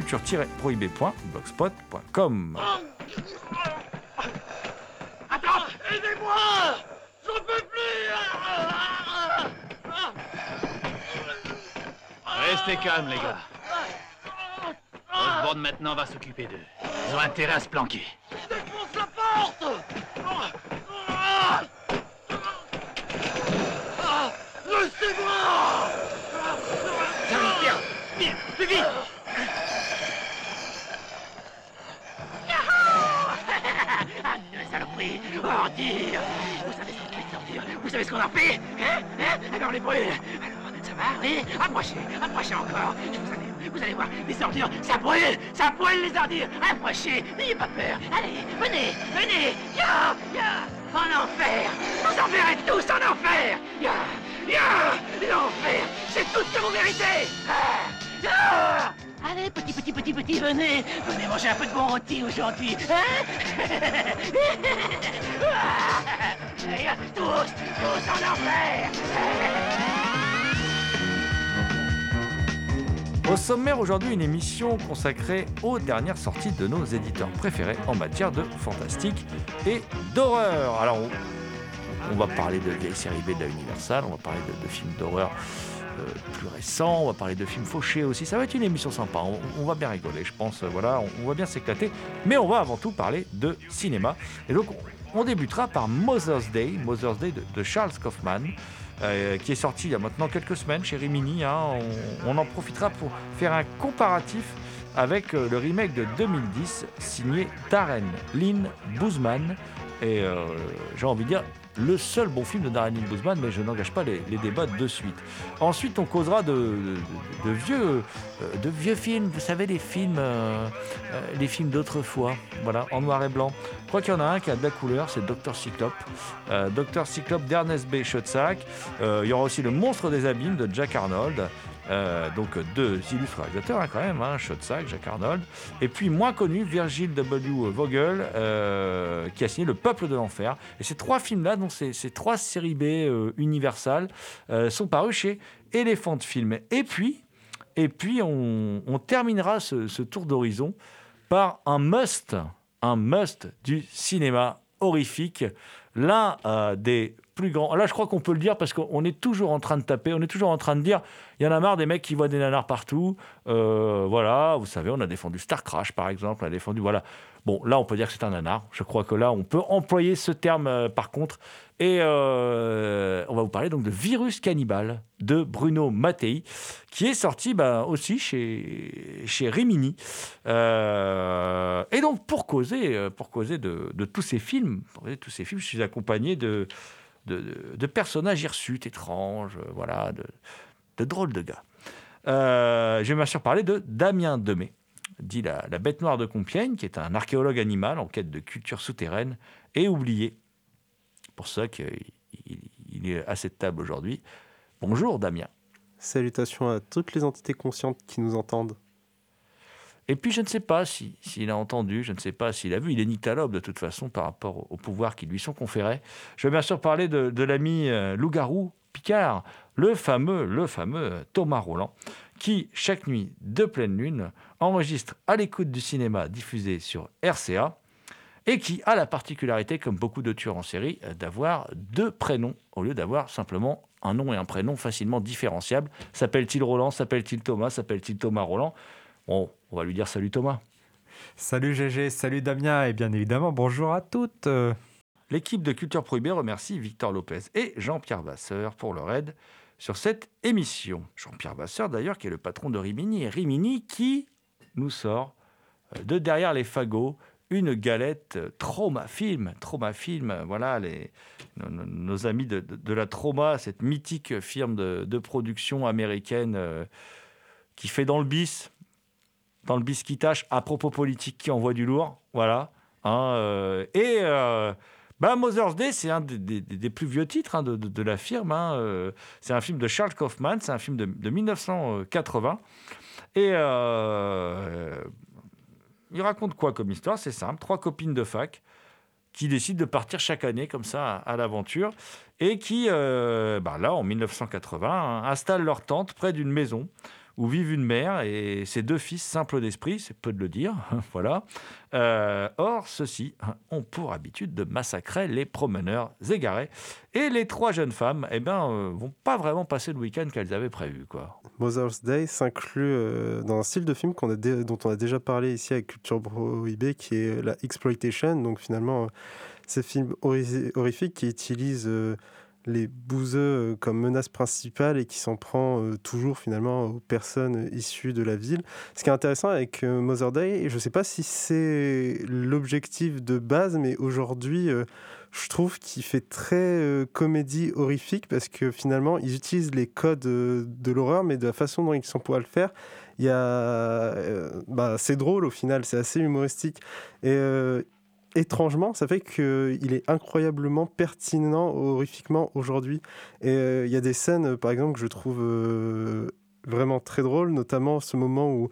culture-prohibée.blogspot.com. Attends, aidez-moi J'en peux plus Restez calmes, les gars. Osborne maintenant va s'occuper d'eux. Ils ont intérêt à se planquer. Défonce la porte Laissez-moi Viens, viens, plus vite Ah, les saloperies Ordures Vous savez ce qu'on fait, ordures Vous savez ce qu'on en fait Hein Hein? Alors on les brûle Alors, ça va, oui? Approchez, approchez encore. Je vous allez, vous allez voir, les ordures, ça brûle Ça brûle les ordures. Approchez, n'ayez pas peur. Allez, venez, venez. Ya, ya. En enfer. Vous enverrez tous en enfer. Ya, ya. L'enfer C'est tout ce que vous méritez Ah, ya Allez, petit, petit, petit, petit, venez. Venez manger un peu de bon rôti aujourd'hui Hein? Tous, tous en enfer. Au sommaire aujourd'hui, une émission consacrée aux dernières sorties de nos éditeurs préférés en matière de fantastique et d'horreur. Alors, on, va parler de vieilles séries B de la Universal, on va parler de, films d'horreur plus récents, on va parler de films fauchés aussi. Ça va être une émission sympa, on, va bien rigoler, je pense. euh, Voilà, on, va bien s'éclater. Mais on va avant tout parler de cinéma. Et donc, on, débutera par Mother's Day, Mother's Day de, Charles Kaufman. euh, qui est sorti il y a maintenant quelques semaines chez Rimini. hein. On, en profitera pour faire un comparatif avec euh, le remake de 2010 signé Darren Lynn Boozman. Et euh, j'ai envie de dire le seul bon film de Darren Lynn Boozman, mais je n'engage pas les, débats de suite. Ensuite, on causera de, euh, vieux films, vous savez, les films, euh, euh, films d'autrefois, voilà, en noir et blanc. Je crois qu'il y en a un qui a de la couleur, c'est Docteur Cyclope. Docteur Cyclope d'Ernest B. Euh, il y aura aussi Le Monstre des Abîmes de Jack Arnold. Euh, donc deux illustres réalisateurs hein, quand même, hein, Jack Arnold. Et puis moins connu, Virgil W. Vogel, euh, qui a signé Le Peuple de l'Enfer. Et ces trois films-là, donc ces, ces trois séries B euh, universales, sont parus chez Elephant Film. Et puis, et puis on, terminera ce tour d'horizon par un must, un must du cinéma horrifique, l'un euh, des plus grands. Là, je crois qu'on peut le dire parce qu'on est toujours en train de taper, on est toujours en train de dire, il y en a marre des mecs qui voient des nanars partout. Euh, voilà, vous savez, on a défendu Star Crash par exemple, on a défendu, voilà. Bon, là, on peut dire que c'est un nanar. Je crois que là, on peut employer ce terme euh, par contre. Et euh, on va vous parler donc de Virus Cannibal de Bruno Mattei, qui est sorti ben, aussi chez, chez Rimini. Euh, et donc, pour causer, pour causer de, tous ces films, tous ces films, je suis accompagné de, de, personnages hirsutes, étranges, voilà, de, drôles de gars. Je vais bien sûr parler de Damien Demey, dit la, la bête noire de Compiègne, qui est un archéologue animal en quête de culture souterraine et oublié. Pour ça qu'il il- il est à cette table aujourd'hui. Bonjour Damien. Salutations à toutes les entités conscientes qui nous entendent. Et puis je ne sais pas si- s'il a entendu, je ne sais pas s'il a vu, il est nyctalope de toute façon par rapport au- aux pouvoirs qui lui sont conférés. Je vais bien sûr parler de, de l'ami euh, loup-garou Picard, le fameux, le fameux Thomas Roland, qui chaque nuit de pleine lune enregistre à l'écoute du cinéma diffusé sur RCA et qui a la particularité, comme beaucoup de tueurs en série, euh, d'avoir deux prénoms au lieu d'avoir simplement un nom et un prénom facilement différenciables. S'appelle-t-il Roland S'appelle-t-il Thomas S'appelle-t-il Thomas Roland? Bon, on va lui dire salut Thomas. Salut GG, salut Damien et bien évidemment bonjour à toutes. L'équipe de Culture Prohibée remercie Victor Lopez et Jean-Pierre Vasseur pour leur aide sur cette émission. Jean-Pierre Vasseur d'ailleurs qui est le patron de Rimini et Rimini qui nous sort euh, de derrière les fagots une galette trauma film. Trauma film, voilà les, nos, amis de, de, la Trauma, cette mythique firme de, de production américaine euh, qui fait dans le bis, dans le bis qui tâche, à propos politique qui envoie du lourd, voilà. Hein, euh, et euh, bah, Mother's Day, c'est un des, plus vieux titres hein, de, la firme. Hein, euh, c'est un film de Charles Kaufman, c'est un film de, 1980. Et euh, il raconte quoi comme histoire? C'est simple, trois copines de fac qui décident de partir chaque année comme ça à, l'aventure et qui, euh, bah là, en 1980, hein, installent leur tente près d'une maison où vivent une mère et ses deux fils simples d'esprit, c'est peu de le dire, voilà. Euh, or, ceux-ci ont pour habitude de massacrer les promeneurs égarés. Et les trois jeunes femmes, eh ben, euh, vont pas vraiment passer le week-end qu'elles avaient prévu, quoi. Mother's Day s'inclut euh, dans un style de film qu'on a dont on a déjà parlé ici avec Culture Prohibée, qui est la exploitation. Donc finalement, ces films horrifiques qui utilisent les bouseux comme menace principale et qui s'en prend euh, toujours finalement aux personnes issues de la ville. Ce qui est intéressant avec euh, Mother Day, je ne sais pas si c'est l'objectif de base, mais aujourd'hui, euh, je trouve qu'il fait très euh, comédie horrifique parce que finalement, ils utilisent les codes euh, de l'horreur, mais de la façon dont ils sont pour le faire, il y a, euh, bah, c'est drôle au final, c'est assez humoristique et euh, étrangement, ça fait qu'il est incroyablement pertinent horrifiquement aujourd'hui. Et euh, il y a des scènes, par exemple, que je trouve euh, vraiment très drôles, notamment ce moment où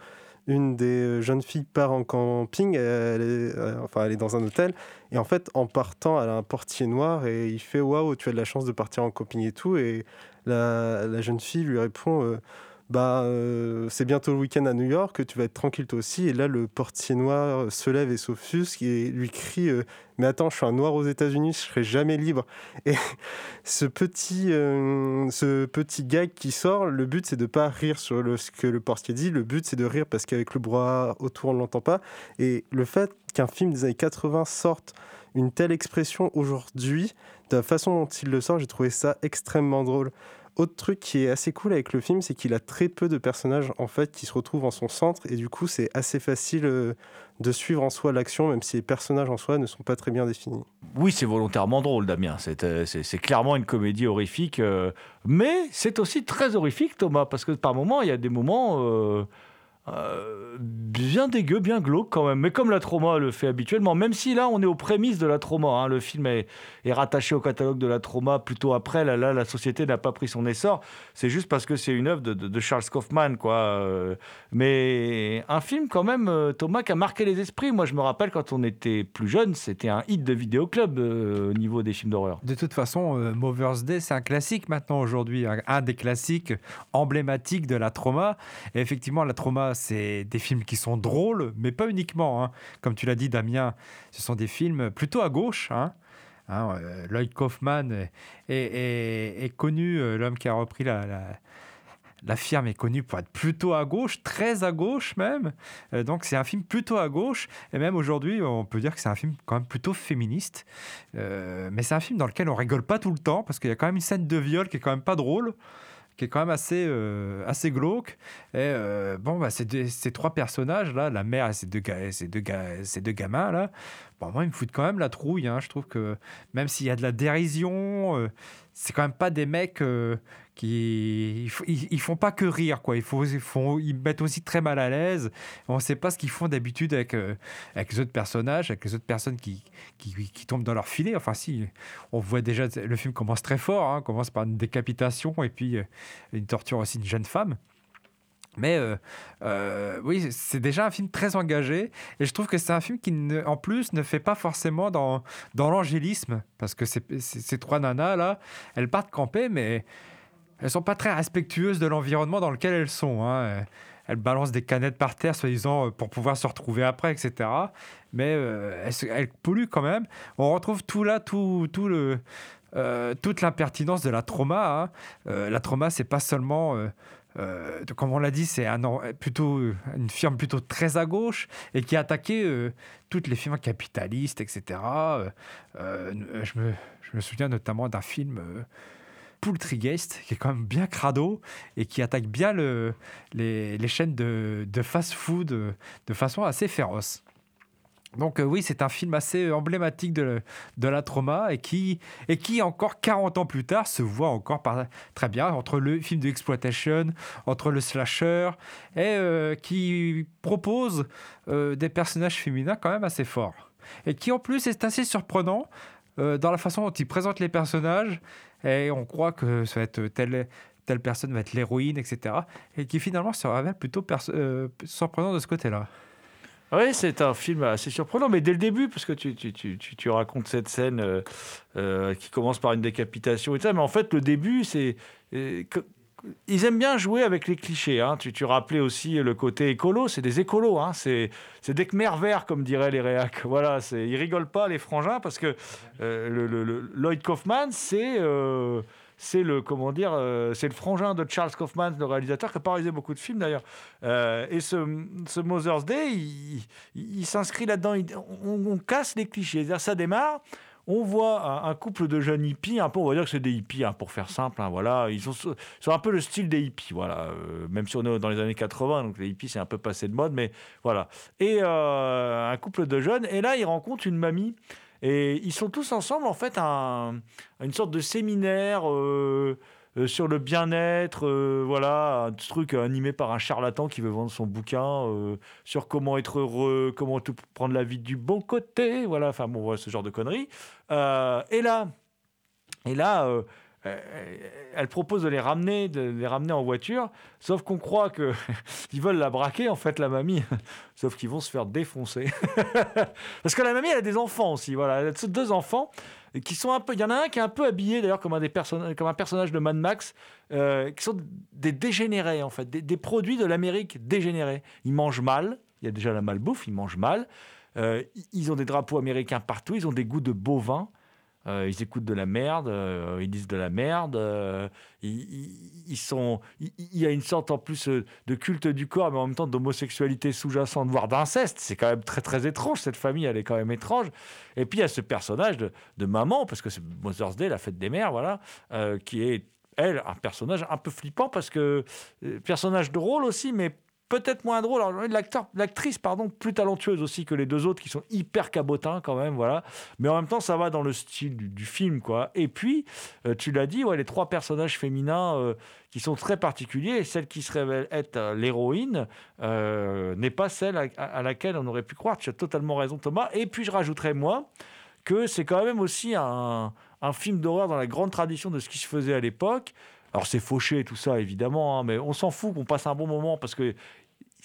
une des jeunes filles part en camping, elle est, euh, enfin, elle est dans un hôtel, et en fait, en partant, elle a un portier noir, et il fait Waouh, tu as de la chance de partir en camping et tout. Et la, jeune fille lui répond bah, euh, c'est bientôt le week-end à New York, tu vas être tranquille toi aussi. Et là, le portier noir se lève et s'offusque et lui crie euh, Mais attends, je suis un noir aux États-Unis, je serai jamais libre. Et ce petit, euh, ce petit gag qui sort, le but, c'est de pas rire sur le, ce que le portier dit. Le but, c'est de rire parce qu'avec le bras autour, on ne l'entend pas. Et le fait qu'un film des années 80 sorte une telle expression aujourd'hui, de la façon dont il le sort, j'ai trouvé ça extrêmement drôle. Autre truc qui est assez cool avec le film, c'est qu'il a très peu de personnages en fait qui se retrouvent en son centre et du coup c'est assez facile euh, de suivre en soi l'action même si les personnages en soi ne sont pas très bien définis. Oui, c'est volontairement drôle, Damien. C'est, euh, clairement une comédie horrifique, euh, mais c'est aussi très horrifique, Thomas, parce que par moments il y a des moments euh, bien dégueux, bien glauque quand même. Mais comme la trauma le fait habituellement, même si là on est aux prémices de la trauma, hein, le film est, rattaché au catalogue de la trauma plutôt après. Là, la société n'a pas pris son essor. C'est juste parce que c'est une œuvre de, Charles Kaufman, quoi. Euh, mais un film quand même, euh, Thomas, qui a marqué les esprits. Moi, je me rappelle quand on était plus jeune, c'était un hit de vidéoclub euh, au niveau des films d'horreur. De toute façon, Mother's Day, c'est un classique maintenant aujourd'hui, un, des classiques emblématiques de la trauma. Et effectivement, la trauma c'est des films qui sont drôles, mais pas uniquement. Hein. Comme tu l'as dit, Damien, ce sont des films plutôt à gauche. Hein. Hein, euh, Lloyd Kaufman est, connu, euh, l'homme qui a repris la, firme est connu pour être plutôt à gauche, très à gauche même. Euh, donc c'est un film plutôt à gauche. Et même aujourd'hui, on peut dire que c'est un film quand même plutôt féministe. Mais c'est un film dans lequel on rigole pas tout le temps, parce qu'il y a quand même une scène de viol qui est quand même pas drôle qui est quand même assez, euh, assez glauque. Et euh, bon, bah, ces, ces trois personnages-là, la mère et ces deux, ces deux, ces deux gamins, là, bon, moi, ils me foutent quand même la trouille. Hein. Je trouve que même s'il y a de la dérision, euh, c'est quand même pas des mecs euh, qui. Ils, ils, font pas que rire, quoi. Ils, font, ils mettent aussi très mal à l'aise. On sait pas ce qu'ils font d'habitude avec, euh, avec les autres personnages, avec les autres personnes qui, qui, qui, tombent dans leur filet. Enfin, si, on voit déjà, le film commence très fort, hein, commence par une décapitation et puis euh, une torture aussi d'une jeune femme. Mais euh, euh, oui, c'est déjà un film très engagé et je trouve que c'est un film qui, en plus, ne fait pas forcément dans, dans l'angélisme parce que ces trois nanas là, elles partent camper, mais elles sont pas très respectueuses de l'environnement dans lequel elles sont. Hein. elle balance des canettes par terre, soi-disant, euh, pour pouvoir se retrouver après, etc. Mais euh, elle, se- elle pollue quand même. On retrouve tout là, tout, tout le, toute l'impertinence de la trauma. hein. La trauma, c'est pas seulement. Euh, comme on l'a dit, c'est un, plutôt, euh, une firme plutôt très à gauche et qui a attaqué euh, toutes les firmes capitalistes, etc. Je, me, souviens notamment d'un film Poultrygeist, qui est quand même bien crado et qui attaque bien le, les, chaînes de, fast-food de façon assez féroce. Donc euh, oui, c'est un film assez emblématique de, la trauma et qui, et qui, encore 40 ans plus tard, se voit encore très bien entre le film de exploitation, entre le slasher, et euh, qui propose euh, des personnages féminins quand même assez forts. Et qui en plus est assez surprenant dans la façon dont il présente les personnages, et on croit que ça va être telle, personne va être l'héroïne, etc. Et qui finalement se révèle plutôt surprenant de ce côté-là. Oui, c'est un film assez surprenant, mais dès le début, parce que tu, tu, tu, tu, racontes cette scène euh, euh, qui commence par une décapitation et tout ça, mais en fait, le début, c'est. euh, ils aiment bien jouer avec les clichés. Hein. Tu, tu rappelais aussi le côté écolo, c'est des écolos. Hein. C'est, des Khmer verts, comme diraient les réacs. Voilà, c'est, ils rigolent pas, les frangins, parce que euh, le, Lloyd Kaufman, c'est. C'est le comment dire, euh, c'est le frangin de Charles Kaufman, le réalisateur qui a pas réalisé beaucoup de films d'ailleurs. Euh, et ce, Mother's Day, il, s'inscrit là-dedans. On, casse les clichés. Ça démarre. On voit un, couple de jeunes hippies, un peu, on va dire que c'est des hippies, hein, pour faire simple. hein, voilà, ils sont, un peu le style des hippies, voilà. euh, même si on est dans les années 80, donc les hippies c'est un peu passé de mode, mais voilà. Et un couple de jeunes, et là ils rencontrent une mamie, et ils sont tous ensemble en fait à, un- une sorte de séminaire. euh, euh, sur le bien-être, euh, voilà, un truc animé par un charlatan qui veut vendre son bouquin sur comment être heureux, comment tout prendre la vie du bon côté, voilà, enfin bon, voilà, ce genre de conneries. Et là, et là, elle propose de les ramener, de les ramener en voiture, sauf qu'on croit que ils veulent la braquer en fait la mamie, sauf qu'ils vont se faire défoncer. Parce que la mamie elle a des enfants aussi, voilà, elle a deux enfants qui sont un peu. Il y en a un qui est un peu habillé d'ailleurs comme un personnage de Mad Max, euh, qui sont des dégénérés en fait, des, produits de l'Amérique dégénérés. Ils mangent mal. Il y a déjà la malbouffe, ils mangent mal. Euh, ils ont des drapeaux américains partout. Ils ont des goûts de bovins. Euh, ils écoutent de la merde, euh, ils disent de la merde. euh, ils, sont, il y a une sorte en plus de culte du corps, mais en même temps d'homosexualité sous-jacente, voire d'inceste. C'est quand même très très étrange. Cette famille, elle est quand même étrange. Et puis il y a ce personnage de, maman, parce que c'est Mother's Day, la fête des mères, voilà, qui est elle un personnage un peu flippant parce que personnage drôle aussi, mais peut-être moins drôle. L'actrice, pardon, plus talentueuse aussi que les deux autres qui sont hyper cabotins quand même, voilà. Mais en même temps, ça va dans le style du, film, quoi. Et puis, euh, tu l'as dit, ouais, les trois personnages féminins euh, qui sont très particuliers, et celle qui se révèle être euh, l'héroïne n'est pas celle à, laquelle on aurait pu croire. Tu as totalement raison, Thomas. Et puis, je rajouterais, moi, que c'est quand même aussi un film d'horreur dans la grande tradition de ce qui se faisait à l'époque. Alors c'est fauché tout ça évidemment, hein, mais on s'en fout qu'on passe un bon moment parce que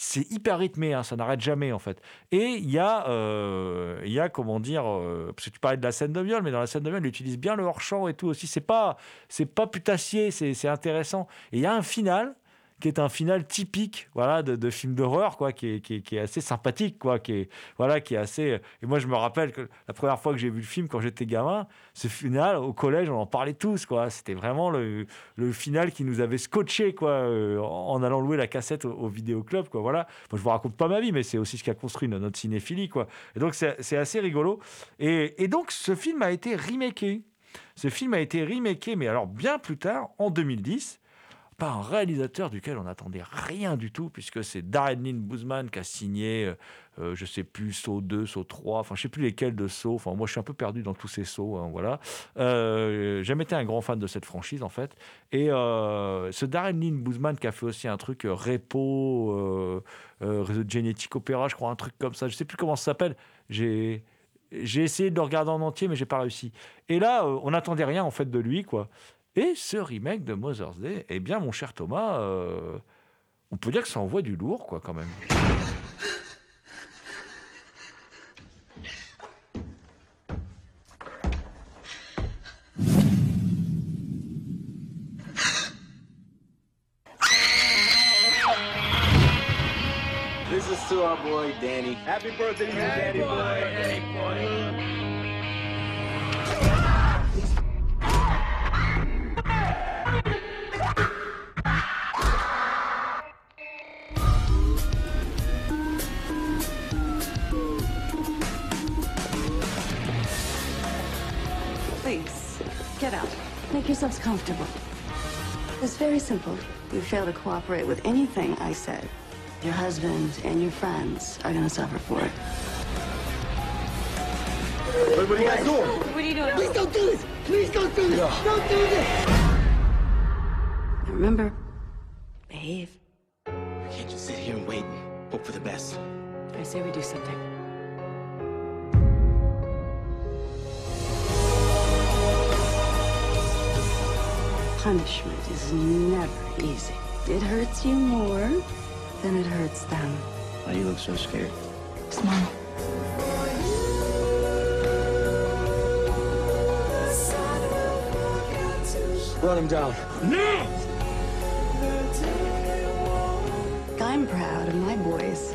c'est hyper rythmé, hein, ça n'arrête jamais en fait. Et il y a, euh, y a comment dire, euh, parce que tu parlais de la scène de viol, mais dans la scène de viol, il utilise bien le hors champ et tout aussi. C'est pas, c'est pas putassier, c'est intéressant. Et il y a un final qui est un final typique voilà de, de film d'horreur quoi qui est, qui, est, assez sympathique quoi qui est voilà qui est assez et moi je me rappelle que la première fois que j'ai vu le film quand j'étais gamin ce final au collège on en parlait tous quoi. C'était vraiment le, final qui nous avait scotché quoi euh, en, allant louer la cassette au, au vidéoclub quoi voilà. Moi je vous raconte pas ma vie mais c'est aussi ce qui a construit notre, cinéphilie quoi. Et donc c'est assez rigolo. Et, et donc ce film a été remaké. Ce film a été remaké mais alors bien plus tard en 2010 par un réalisateur duquel on n'attendait rien du tout, puisque c'est Darren Lynn Boozman qui a signé, euh, euh, je sais plus, Saut 2, Saut 3, enfin je sais plus lesquels de Saut, enfin moi je suis un peu perdu dans tous ces sauts, hein, voilà. Euh, jamais été un grand fan de cette franchise en fait. Et euh, ce Darren Lynn Boozman qui a fait aussi un truc euh, Repo, euh, Réseau de Genetic Opera, je crois, un truc comme ça, je sais plus comment ça s'appelle, j'ai... J'ai essayé de le regarder en entier, mais j'ai pas réussi. Et là, on n'attendait rien en fait de lui, quoi. Et ce remake de Mother's Day, eh bien, mon cher Thomas, euh, on peut dire que ça envoie du lourd, quoi, quand même. to our boy Danny. Happy birthday to you, Danny boy. Yourselves comfortable. It's very simple. You fail to cooperate with anything I said. Your husband and your friends are gonna suffer for it. What are you guys doing? What are you doing? Please don't do this. Please don't do this. Don't do this. Now remember, It hurts you more than it hurts them. Why do you look so scared? Smile. Run him down. No. I'm proud of my boys.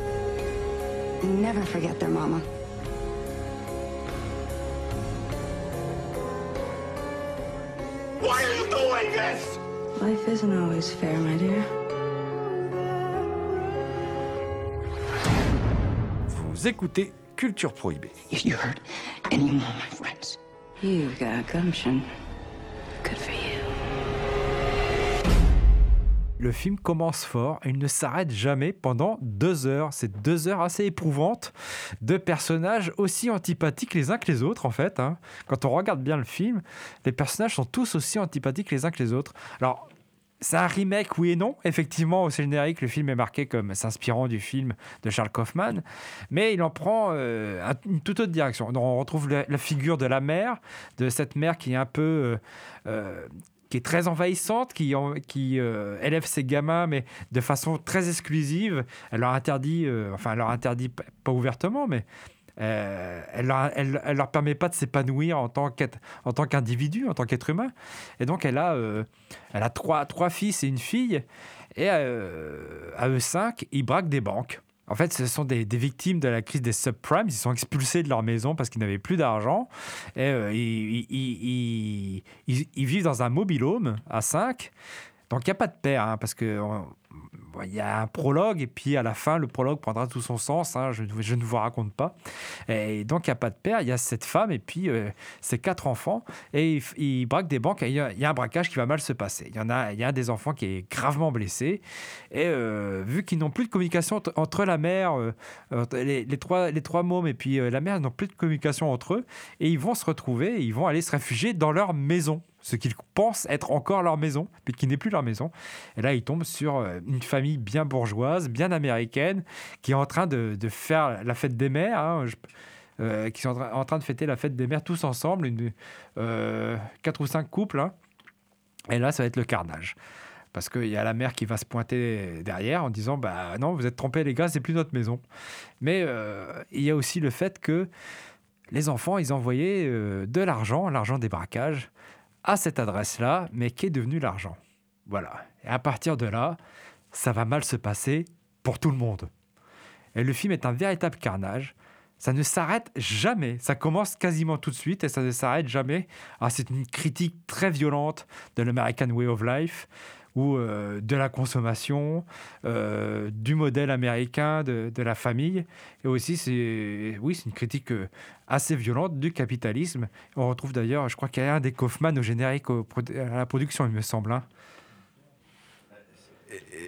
They never forget their mama. Life isn't always fair, my dear. Vous écoutez Culture Prohibée. If you hurt any more my friends, you've got gumption. Good for you. Le film commence fort et il ne s'arrête jamais pendant deux heures. C'est deux heures assez éprouvantes de personnages aussi antipathiques les uns que les autres, en fait. hein. Quand on regarde bien le film, les personnages sont tous aussi antipathiques les uns que les autres. Alors, c'est un remake, oui et non. Effectivement, au générique, le film est marqué comme s'inspirant du film de Charles Kaufman, mais il en prend euh, un- une toute autre direction. Donc, on retrouve la, figure de la mère, de cette mère qui est un peu... euh, euh, qui est très envahissante, qui, élève ses gamins, mais de façon très exclusive. Elle leur interdit, enfin, elle leur interdit pas ouvertement, mais euh, elle, leur, elle, elle leur permet pas de s'épanouir en tant qu'individu, en tant qu'être humain. Et donc, elle a, euh, trois, fils et une fille. Et euh, à eux cinq, ils braquent des banques. En fait, ce sont des, victimes de la crise des subprimes. Ils sont expulsés de leur maison parce qu'ils n'avaient plus d'argent. Et ils, vivent dans un mobil-home à 5. Donc, il n'y a pas de père, hein, parce que il y a un prologue, et puis à la fin, le prologue prendra tout son sens. hein, je, ne- vous raconte pas. Et donc, il n'y a pas de père. Il y a cette femme, et puis euh, ces quatre enfants. Et ils, f- ils braquent des banques. et Il y, a- il un braquage qui va mal se passer. Il y a, il un des enfants qui est gravement blessé. Et euh, vu qu'ils n'ont plus de communication entre- la mère, euh, les trois, les trois mômes et puis euh, la mère n'ont plus de communication entre eux, et ils vont se retrouver, et ils vont aller se réfugier dans leur maison, ce qu'ils pensent être encore leur maison, mais qui n'est plus leur maison. Et là, ils tombent sur euh, une famille bien bourgeoise, bien américaine, qui est en train de, de faire la fête des mères. hein, euh, qui sont en train, de fêter la fête des mères tous ensemble, euh, quatre ou cinq couples. hein. Et là, ça va être le carnage. Parce qu'il y a la mère qui va se pointer derrière en disant Bah non, vous êtes trompés, les gars, c'est plus notre maison. Mais il y a aussi le fait que les enfants, ils envoyaient de l'argent, l'argent des braquages, à cette adresse-là, mais qui est devenu l'argent. Voilà. Et à partir de là, ça va mal se passer pour tout le monde. Et le film est un véritable carnage. Ça ne s'arrête jamais. Ça commence quasiment tout de suite et ça ne s'arrête jamais. Alors, c'est une critique très violente de l'American Way of Life ou euh, de la consommation, euh, du modèle américain, de, la famille. Et aussi, c'est oui, c'est une critique euh, assez violente du capitalisme. On retrouve d'ailleurs, je crois qu'il y a un des Kaufman au générique au à la production, il me semble. hein.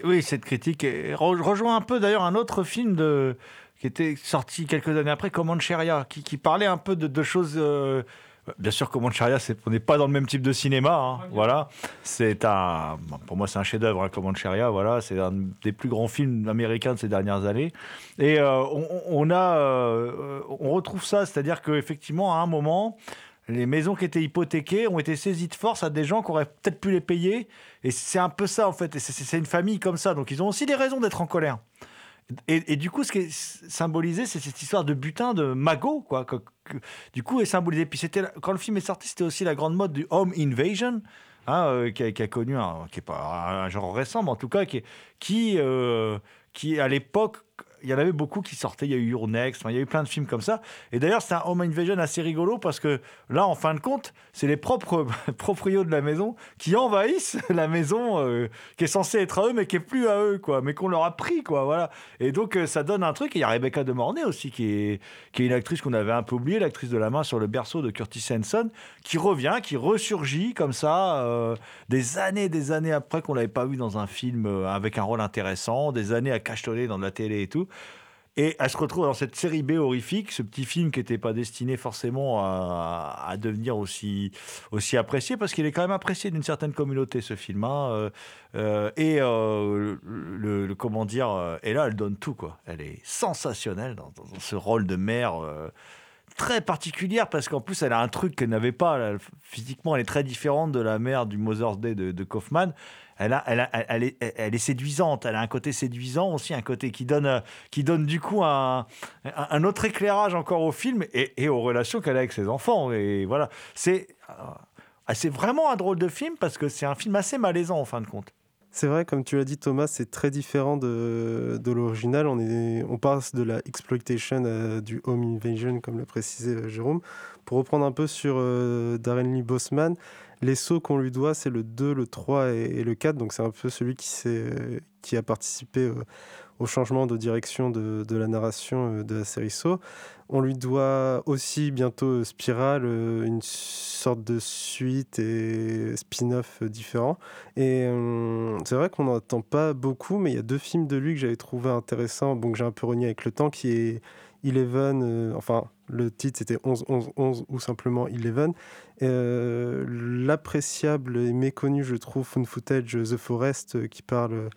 Oui, cette critique rejoint un peu d'ailleurs un autre film de, qui était sorti quelques années après, Comancheria, qui, qui parlait un peu de, de choses. Bien sûr, Comancheria, c'est, on n'est pas dans le même type de cinéma. hein, voilà, c'est un, pour moi, c'est un chef-d'œuvre, hein, Comancheria. Voilà, c'est un des plus grands films américains de ces dernières années. Et euh, on, on a, euh, on retrouve ça, c'est-à-dire qu'effectivement, à un moment. Les maisons qui étaient hypothéquées ont été saisies de force à des gens qui auraient peut-être pu les payer. Et c'est un peu ça, en fait. Et c'est une famille comme ça. Donc, ils ont aussi des raisons d'être en colère. Et, du coup, ce qui est symbolisé, c'est cette histoire de butin, de magot, quoi. du coup, est symbolisé. Puis, c'était, quand le film est sorti, c'était aussi la grande mode du home invasion. hein, euh, qui, a, connu un, qui est pas un genre récent, mais en tout cas qui, qui, euh, qui à l'époque il y en avait beaucoup qui sortaient. Il y a eu Your il y a eu plein de films comme ça. Et d'ailleurs, c'est un Home Invasion assez rigolo parce que là, en fin de compte, c'est les propres proprios de la maison qui envahissent la maison euh, qui est censée être à eux, mais qui est plus à eux, quoi. Mais qu'on leur a pris, quoi. Voilà. Et donc, euh, ça donne un truc. Il y a Rebecca De Mornay aussi, qui est, qui est une actrice qu'on avait un peu oubliée, l'actrice de la main sur le berceau de Curtis Hanson, qui revient, qui ressurgit comme ça, euh, des années, des années après qu'on l'avait pas vu dans un film avec un rôle intéressant, des années à cachetonner dans la télé et tout. Et elle se retrouve dans cette série B horrifique, ce petit film qui n'était pas destiné forcément à, devenir aussi, aussi apprécié, parce qu'il est quand même apprécié d'une certaine communauté, ce film. hein. Euh, euh, et euh, le, comment dire, et là, elle donne tout, quoi. Elle est sensationnelle dans, ce rôle de mère. très particulière parce qu'en plus elle a un truc qu'elle n'avait pas physiquement elle est très différente de la mère du Mother's Day de, de Kaufman elle, est, séduisante elle a un côté séduisant aussi un côté qui donne, euh, qui donne du coup un, autre éclairage encore au film et, aux relations qu'elle a avec ses enfants et voilà c'est euh, c'est vraiment un drôle de film parce que c'est un film assez malaisant en fin de compte C'est vrai, comme tu l'as dit, Thomas, c'est très différent de, l'original. On, passe de la exploitation à du home invasion, comme l'a précisé euh, Jérôme. Pour reprendre un peu sur euh, Darren Lee Bossman, les sauts qu'on lui doit, c'est le 2, le 3 et, le 4. Donc c'est un peu celui qui, a participé euh, au changement de direction de, la narration euh, de la série Saw. On lui doit aussi bientôt euh, Spiral, une sorte de suite et spin-off différents. Et euh, c'est vrai qu'on n'en entend pas beaucoup, mais il y a deux films de lui que j'avais trouvé intéressants, bon, que j'ai un peu renié avec le temps, qui est Eleven, euh, enfin le titre c'était 11, 11, 11 ou simplement Eleven. Euh, L'appréciable et méconnu, je trouve, Fun Footage The Forest, euh, qui parle euh,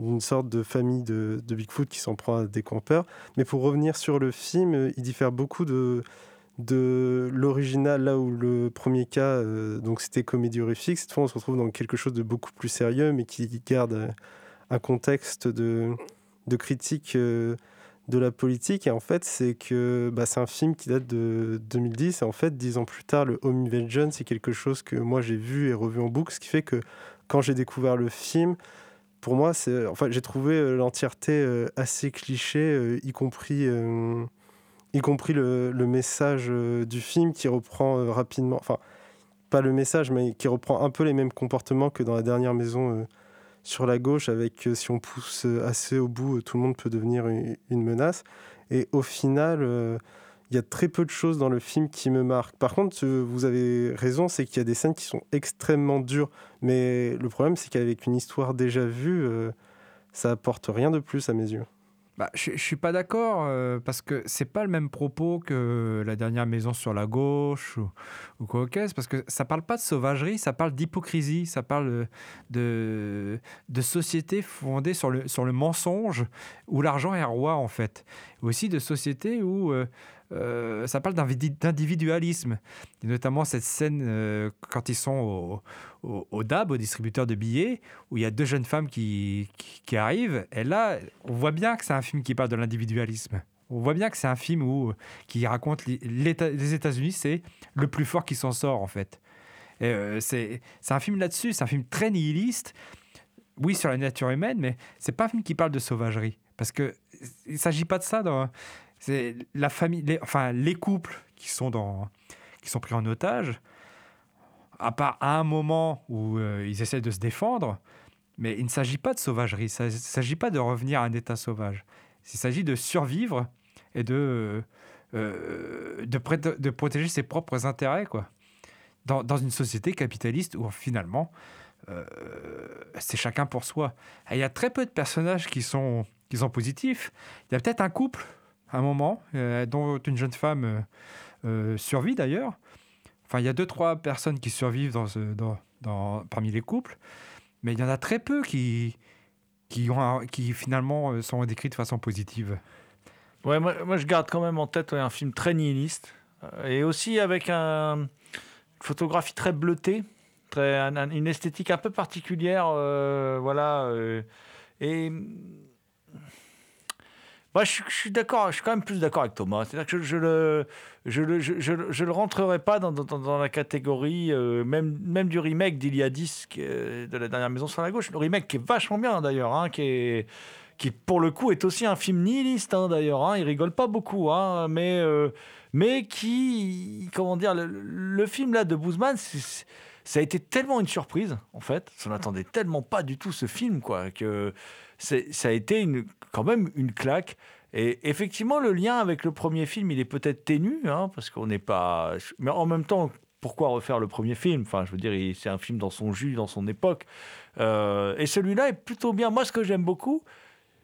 d'une sorte de famille de, Bigfoot qui s'en prend à des campeurs. Mais pour revenir sur le film, euh, il diffère beaucoup de, l'original, là où le premier cas, euh, donc c'était comédie horrifique. Cette fois, on se retrouve dans quelque chose de beaucoup plus sérieux, mais qui garde euh, un contexte de, critique euh, de la politique. Et en fait, c'est que bah, c'est un film qui date de 2010. Et en fait, dix ans plus tard, le Home Invasion, c'est quelque chose que moi j'ai vu et revu en boucle, ce qui fait que quand j'ai découvert le film, pour moi, c'est, enfin, j'ai trouvé euh, l'entièreté euh, assez cliché, euh, y compris, y compris le, le message du film qui reprend rapidement, enfin, pas le message, mais qui reprend un peu les mêmes comportements que dans la dernière maison sur la gauche, avec euh, si on pousse euh, assez au bout, euh, tout le monde peut devenir une, menace. Et au final, il y a très peu de choses dans le film qui me marquent. Par contre, vous avez raison, c'est qu'il y a des scènes qui sont extrêmement dures. Mais le problème, c'est qu'avec une histoire déjà vue, ça apporte rien de plus à mes yeux. Bah, je, je suis pas d'accord euh, parce que c'est pas le même propos que la dernière maison sur la gauche ou, ou quoi qu'est-ce parce que ça parle pas de sauvagerie, ça parle d'hypocrisie, ça parle de, de société fondée sur le, sur le mensonge où l'argent est roi en fait. Aussi de société où euh, euh, ça parle d'individualisme. Notamment cette scène euh, quand ils sont au, au, DAB, au distributeur de billets, où il y a deux jeunes femmes qui, arrivent. Et là, on voit bien que c'est un film qui parle de l'individualisme. On voit bien que c'est un film qui raconte les, l'État- les États-Unis, c'est le plus fort qui s'en sort en fait. Euh, c'est c'est un film là-dessus, c'est un film très nihiliste. Oui, sur la nature humaine, mais c'est pas un film qui parle de sauvagerie. Parce que il s'agit pas de ça. Dans, c'est la famille, les, enfin les couples qui sont dans, qui sont pris en otage. À part à un moment où euh, ils essaient de se défendre, mais il ne s'agit pas de sauvagerie. Il ne s'agit pas de revenir à un état sauvage. Il s'agit de survivre et de euh, de, pré- de protéger ses propres intérêts, quoi. Dans, dans une société capitaliste où finalement euh, c'est chacun pour soi. Il y a très peu de personnages qui sont, qui sont positifs. Il y a peut-être un couple, un moment, euh, dont une jeune femme euh, euh, survit d'ailleurs. Enfin, il y a deux, trois personnes qui survivent dans ce- dans, parmi les couples, mais il y en a très peu qui, ont qui finalement sont décrits de façon positive. Ouais, moi, je garde quand même en tête un film très nihiliste et aussi avec un, une photographie très bleutée, très, un- un- une esthétique un peu particulière. voilà. et. Moi, je, suis- je suis d'accord, je suis quand même plus d'accord avec Thomas. C'est-à-dire que je, je le, je le, je, le- rentrerai pas dans, dans, la catégorie euh, même, même du remake d'Iliadis qui est- de la dernière maison sur la gauche. Le remake qui est vachement bien d'ailleurs, hein, qui qui pour le coup est aussi un film nihiliste hein, d'ailleurs. Hein, il rigole pas beaucoup, hein, mais euh, mais qui comment dire le, film là de Boozman, ça a été tellement une surprise en fait. On n'attendait tellement pas du tout ce film quoi que ça a été une, quand même une claque. Et effectivement, le lien avec le premier film, il est peut-être ténu, hein, parce qu'on n'est pas. Mais en même temps, pourquoi refaire le premier film? Enfin, je veux dire, c'est un film dans son jus, dans son époque. Euh, et celui-là est plutôt bien. Moi, ce que j'aime beaucoup,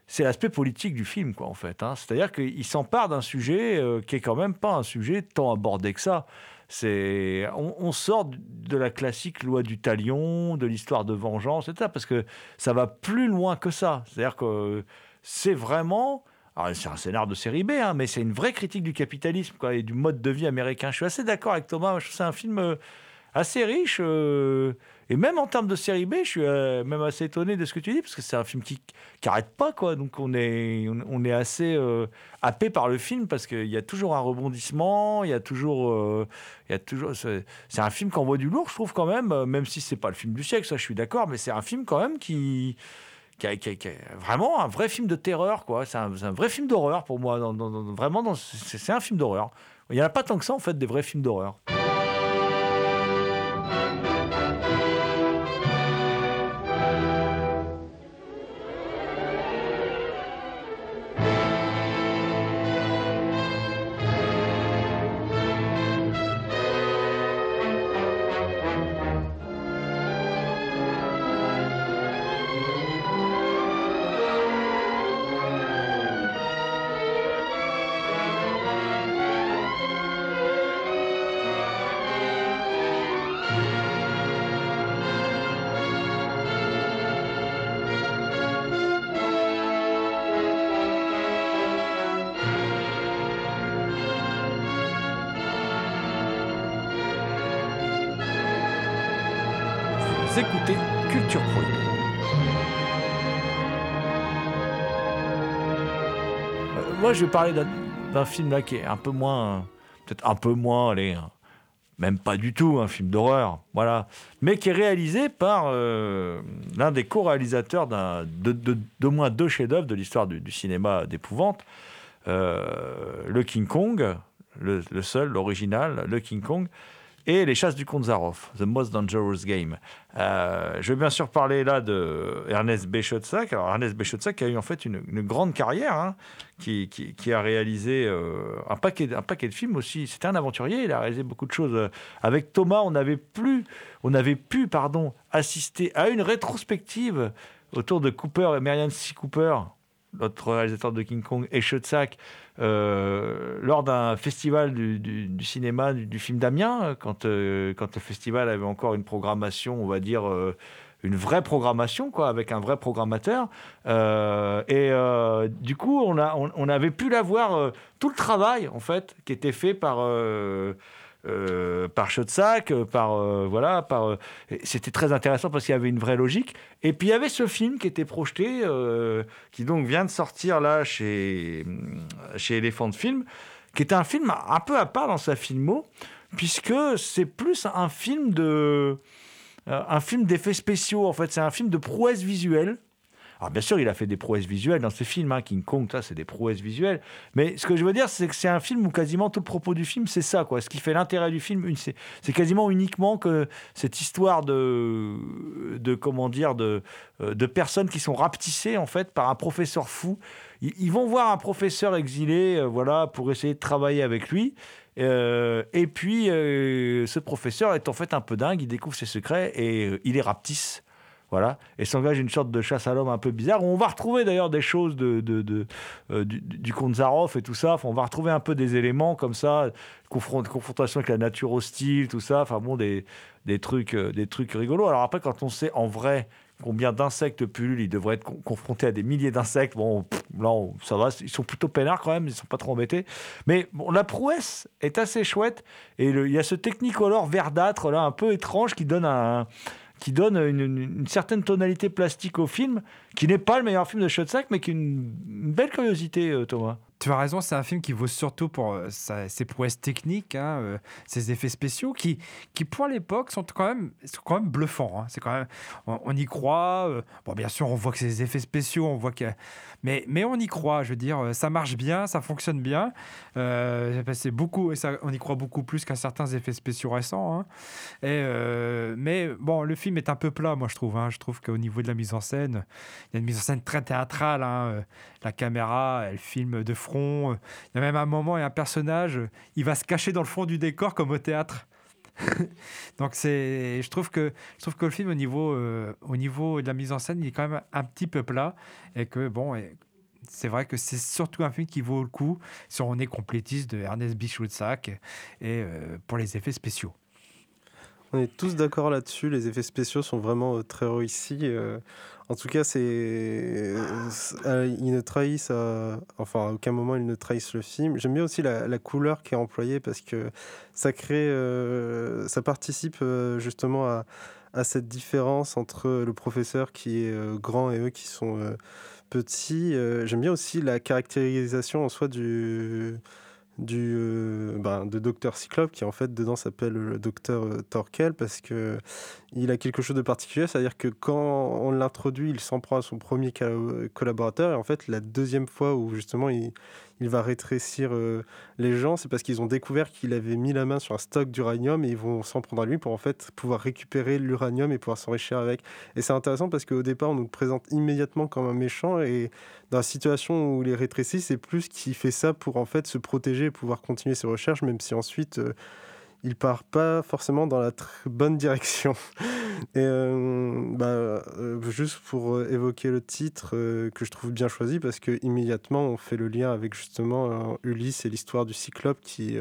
c'est l'aspect politique du film, quoi, en fait. hein. C'est-à-dire qu'il s'empare d'un sujet euh, qui est quand même pas un sujet tant abordé que ça. C'est, on, on sort de la classique loi du talion, de l'histoire de vengeance, etc. Parce que ça va plus loin que ça. C'est-à-dire que c'est vraiment. c'est un scénar de série B, hein, mais c'est une vraie critique du capitalisme et du mode de vie américain. Je suis assez d'accord avec Thomas. C'est un film euh, assez riche. euh, et même en termes de série B, je suis euh, même assez étonné de ce que tu dis, parce que c'est un film qui n'arrête pas. Quoi. Donc on est, on, est assez euh, happé par le film, parce qu'il y a toujours un rebondissement, il y a toujours... il toujours c'est un film qui envoie du lourd, je trouve quand même, même si c'est pas le film du siècle, ça je suis d'accord, mais c'est un film quand même qui... Qui a, vraiment un vrai film de terreur, quoi. C'est un, vrai film d'horreur pour moi. Vraiment, c'est un film d'horreur. Il n'y en a pas tant que ça, en fait, des vrais films d'horreur. Moi, je vais parler d'un film qui est un peu moins, peut-être un peu moins, allez, hein, même pas du tout un film d'horreur, voilà, mais qui est réalisé par euh, l'un des co-réalisateurs d'au moins deux chefs-d'œuvre de l'histoire du, cinéma d'épouvante, euh, le King Kong, le seul, l'original, le King Kong, et Les Chasses du Comte Zaroff, The Most Dangerous Game. Euh, je vais bien sûr parler là de Ernest Béchotsac. Alors Ernest Béchotsac a eu en fait une, grande carrière, hein, qui, a réalisé euh, un, paquet, un paquet de films aussi. C'était un aventurier, il a réalisé beaucoup de choses. Euh, Avec Thomas, on avait, plus, on avait pu pardon, assister à une rétrospective autour de Cooper et Marianne C. Cooper, l'autre réalisateur de King Kong, et Schotzak, euh, lors d'un festival du, cinéma du, film d'Amiens, quand, euh, quand le festival avait encore une programmation, on va dire, euh, une vraie programmation, quoi, avec un vrai programmateur. Euh, et euh, du coup, on, a, on, avait pu la voir, euh, tout le travail, en fait, qui était fait par... euh, par Schotzak, euh, par euh, voilà, par. C'était très intéressant parce qu'il y avait une vraie logique. Et puis il y avait ce film qui était projeté, qui donc vient de sortir là chez chez Elephant Film, qui est un film un peu à part dans sa filmo, puisque c'est plus un film de un film d'effets spéciaux. En fait, c'est un film de prouesse visuelle. Alors bien sûr, il a fait des prouesses visuelles dans ses films. hein. King Kong, ça, c'est des prouesses visuelles. Mais ce que je veux dire, c'est que c'est un film où quasiment tout le propos du film, c'est ça. Quoi. Ce qui fait l'intérêt du film, c'est quasiment uniquement que cette histoire de, de comment dire, euh, de personnes qui sont rapetissées en fait par un professeur fou. Ils, vont voir un professeur exilé, euh, voilà, pour essayer de travailler avec lui. Euh, et puis, ce professeur est en fait un peu dingue. Il découvre ses secrets et il les rapetisse. Et s'engage une sorte de chasse à l'homme un peu bizarre. On va retrouver d'ailleurs des choses de, euh, du, du comte Zaroff et tout ça. Enfin, on va retrouver un peu des éléments comme ça, confront- confrontation avec la nature hostile, tout ça. Enfin bon, des, des, trucs, euh, des trucs rigolos. Alors après, quand on sait en vrai combien d'insectes pullulent, ils devraient être con- confrontés à des milliers d'insectes. Bon, là, on- ça va, ils sont plutôt peinards quand même, ils sont pas trop embêtés. Mais bon, la prouesse est assez chouette. Et il y a ce technicolor verdâtre, là, un peu étrange, qui donne un qui donne une, certaine tonalité plastique au film, qui n'est pas le meilleur film de Schotzak, mais qui est une, une belle curiosité, euh, Thomas. Tu as raison, c'est un film qui vaut surtout pour euh, ses prouesses techniques, hein, euh, ses effets spéciaux, qui, qui pour l'époque sont quand même, sont quand même bluffants. hein. C'est quand même, on, y croit. euh, bon, bien sûr, on voit que des effets spéciaux, on voit que, mais, mais on y croit. Je veux dire, ça marche bien, ça fonctionne bien. C'est beaucoup, on y croit beaucoup plus qu'à certains effets spéciaux récents. hein. Mais bon, le film est un peu plat, moi je trouve. hein. Je trouve qu'au niveau de la mise en scène, il y a une mise en scène très théâtrale. La caméra, elle filme de Il y a même un moment, a un personnage, il va se cacher dans le fond du décor comme au théâtre. Donc c'est, je trouve que je trouve que le film au niveau euh, au niveau de la mise en scène, il est quand même un petit peu plat et que bon. et c'est vrai que c'est surtout un film qui vaut le coup si on est complétiste de Ernest Bichutsac et euh, pour les effets spéciaux. On est tous d'accord là-dessus. Les effets spéciaux sont vraiment euh, très réussis. euh, en tout cas, c'est, euh, ils ne trahissent, enfin, à aucun moment ils ne trahissent le film. J'aime bien aussi la, couleur qui est employée parce que ça crée, ça participe justement à, cette différence entre le professeur qui est grand et eux qui sont petits. J'aime bien aussi la caractérisation en soi du du euh, ben, de Docteur Cyclope qui en fait dedans s'appelle le Docteur euh, Torkel parce que il a quelque chose de particulier, c'est-à-dire que quand on l'introduit, il s'en prend à son premier collaborateur et en fait la deuxième fois où justement il, il va rétrécir euh, les gens, c'est parce qu'ils ont découvert qu'il avait mis la main sur un stock d'uranium et ils vont s'en prendre à lui pour en fait pouvoir récupérer l'uranium et pouvoir s'enrichir avec. Et c'est intéressant parce qu'au départ on nous le présente immédiatement comme un méchant et dans la situation où il est rétréci, c'est plus qu'il fait ça pour en fait se protéger et pouvoir continuer ses recherches, même si ensuite euh, il part pas forcément dans la bonne direction. Et euh, bah, euh, juste pour euh, évoquer le titre que je trouve bien choisi, parce que immédiatement on fait le lien avec justement Ulysse et l'histoire du Cyclope qui,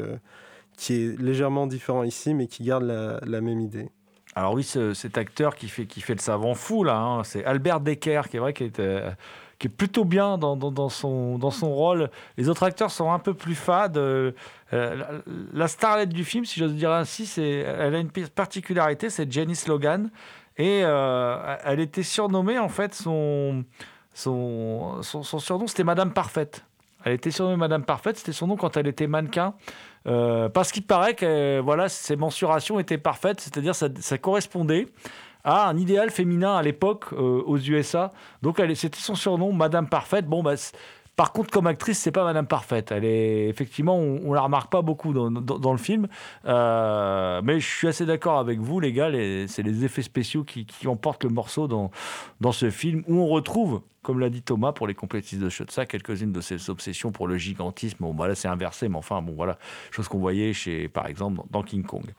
qui est légèrement différent ici, mais qui garde la, la même idée. Alors oui, ce- cet acteur qui fait, qui fait le savant fou, là, hein, c'est Albert Decker, qui est vrai est, euh, qui est plutôt bien dans, son, dans son rôle. Les autres acteurs sont un peu plus fades. Euh, la, starlette du film, si j'ose dire ainsi, elle a une particularité, c'est Janice Logan. Et euh, elle était surnommée, en fait, son, son, son, surnom, c'était Madame Parfaite. Elle était surnommée Madame Parfaite, c'était son nom quand elle était mannequin. Euh, parce qu'il paraît que voilà, ses mensurations étaient parfaites, c'est-à-dire ça, ça correspondait à un idéal féminin à l'époque euh, aux USA. Donc c'était son surnom, Madame Parfaite. Bon, bah, par contre, comme actrice, c'est pas Madame Parfaite. Elle est effectivement, on, on la remarque pas beaucoup dans, le film. Euh, mais je suis assez d'accord avec vous, les gars. C'est les effets spéciaux qui, emportent le morceau dans, ce film où on retrouve, comme l'a dit Thomas pour les complétistes de Shotsa, quelques-unes de ses obsessions pour le gigantisme. Bon, bah là, c'est inversé, mais enfin, bon, voilà, chose qu'on voyait chez, par exemple, dans King Kong.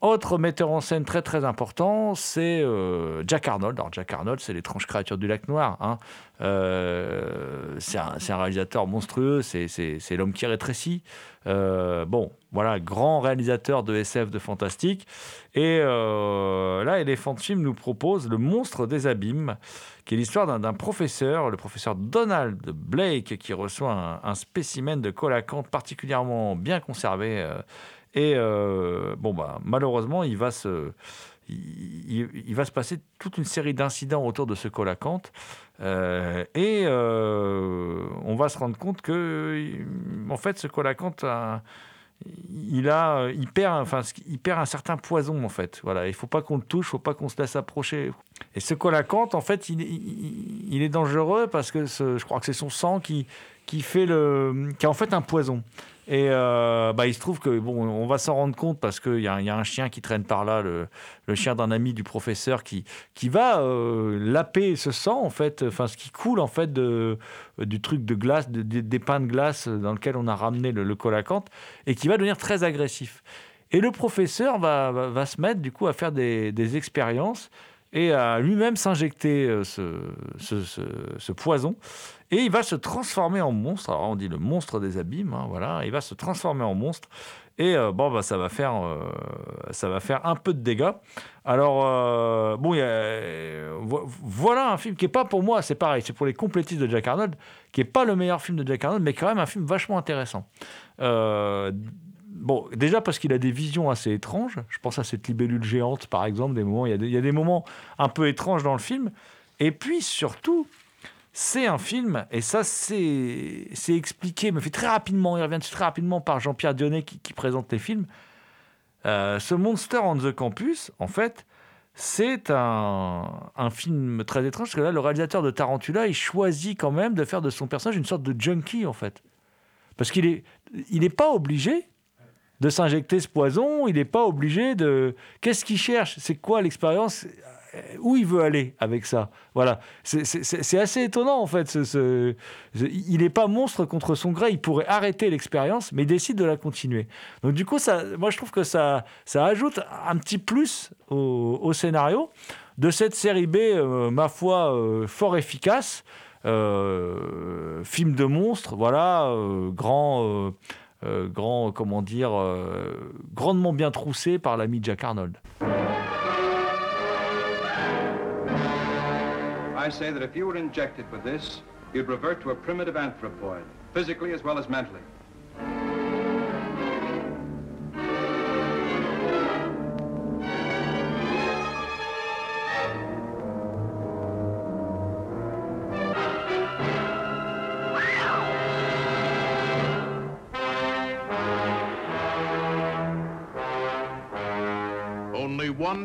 Autre metteur en scène très très important, c'est euh, Jack Arnold. Alors Jack Arnold, c'est l'étrange créature du lac noir. hein. Euh, c'est un, réalisateur monstrueux, c'est, l'homme qui rétrécit. Euh, bon, voilà, grand réalisateur de SF de fantastique. Et là, Elephant Film nous propose Le monstre des abîmes, qui est l'histoire d'un, professeur, le professeur Donald Blake, qui reçoit un, un spécimen de colacante particulièrement bien conservé. Et euh, bon, bah, malheureusement, il va se, il, va se passer toute une série d'incidents autour de ce colacante. Euh, et euh, on va se rendre compte que, en fait, ce colacante, il, a, il, perd, enfin, il perd un certain poison, en fait. Voilà, il faut pas qu'on le touche, il faut pas qu'on se laisse approcher. Et ce colacante, en fait, il, est dangereux parce que je crois que c'est son sang qui, qui fait le, qui a en fait un poison. Et euh, bah, il se trouve que bon, on va s'en rendre compte parce qu'il y, a- un chien qui traîne par là, le, chien d'un ami du professeur qui, qui va euh, laper ce sang en fait, enfin ce qui coule en fait du truc de glace, de- de- des pains de glace dans lequel on a ramené le, le colacante et qui va devenir très agressif. Et le professeur va, va, se mettre du coup à faire des, expériences et à lui-même s'injecter euh, ce poison. Et il va se transformer en monstre. Alors on dit le monstre des abîmes, hein, voilà. Il va se transformer en monstre. Et euh, bon, bah, ça, va faire, euh, ça va faire un peu de dégâts. Alors, euh, bon, voilà un film qui n'est pas pour moi, c'est pareil, c'est pour les complétistes de Jack Arnold, qui n'est pas le meilleur film de Jack Arnold, mais quand même un film vachement intéressant. Bon, déjà parce qu'il a des visions assez étranges. Je pense à cette libellule géante, par exemple. Des moments, il y a des moments un peu étranges dans le film. Et puis surtout, c'est un film, et ça c'est expliqué, me fait très rapidement, il revient très rapidement par Jean-Pierre Dionnet qui, présente les films. Euh, ce Monster on the Campus, en fait, c'est un, un film très étrange, parce que là, le réalisateur de Tarantula, il choisit quand même de faire de son personnage une sorte de junkie, en fait. Parce qu'il est, il n'est pas obligé de s'injecter ce poison, il n'est pas obligé de... Qu'est-ce qu'il cherche? C'est quoi l'expérience? Où il veut aller avec ça? Voilà. C'est- assez étonnant, en fait. ce- il n'est pas monstre contre son gré, il pourrait arrêter l'expérience, mais il décide de la continuer. Donc du coup, ça, moi, je trouve que ça, ça ajoute un petit plus au, scénario de cette série B, euh, ma foi, euh, fort efficace. Euh, film de monstre, voilà, grand, grand, comment dire, grandement bien troussé par l'ami Jack Arnold. I say that if you were injected with this, you'd revert to a primitive anthropoid, physically as well as mentally.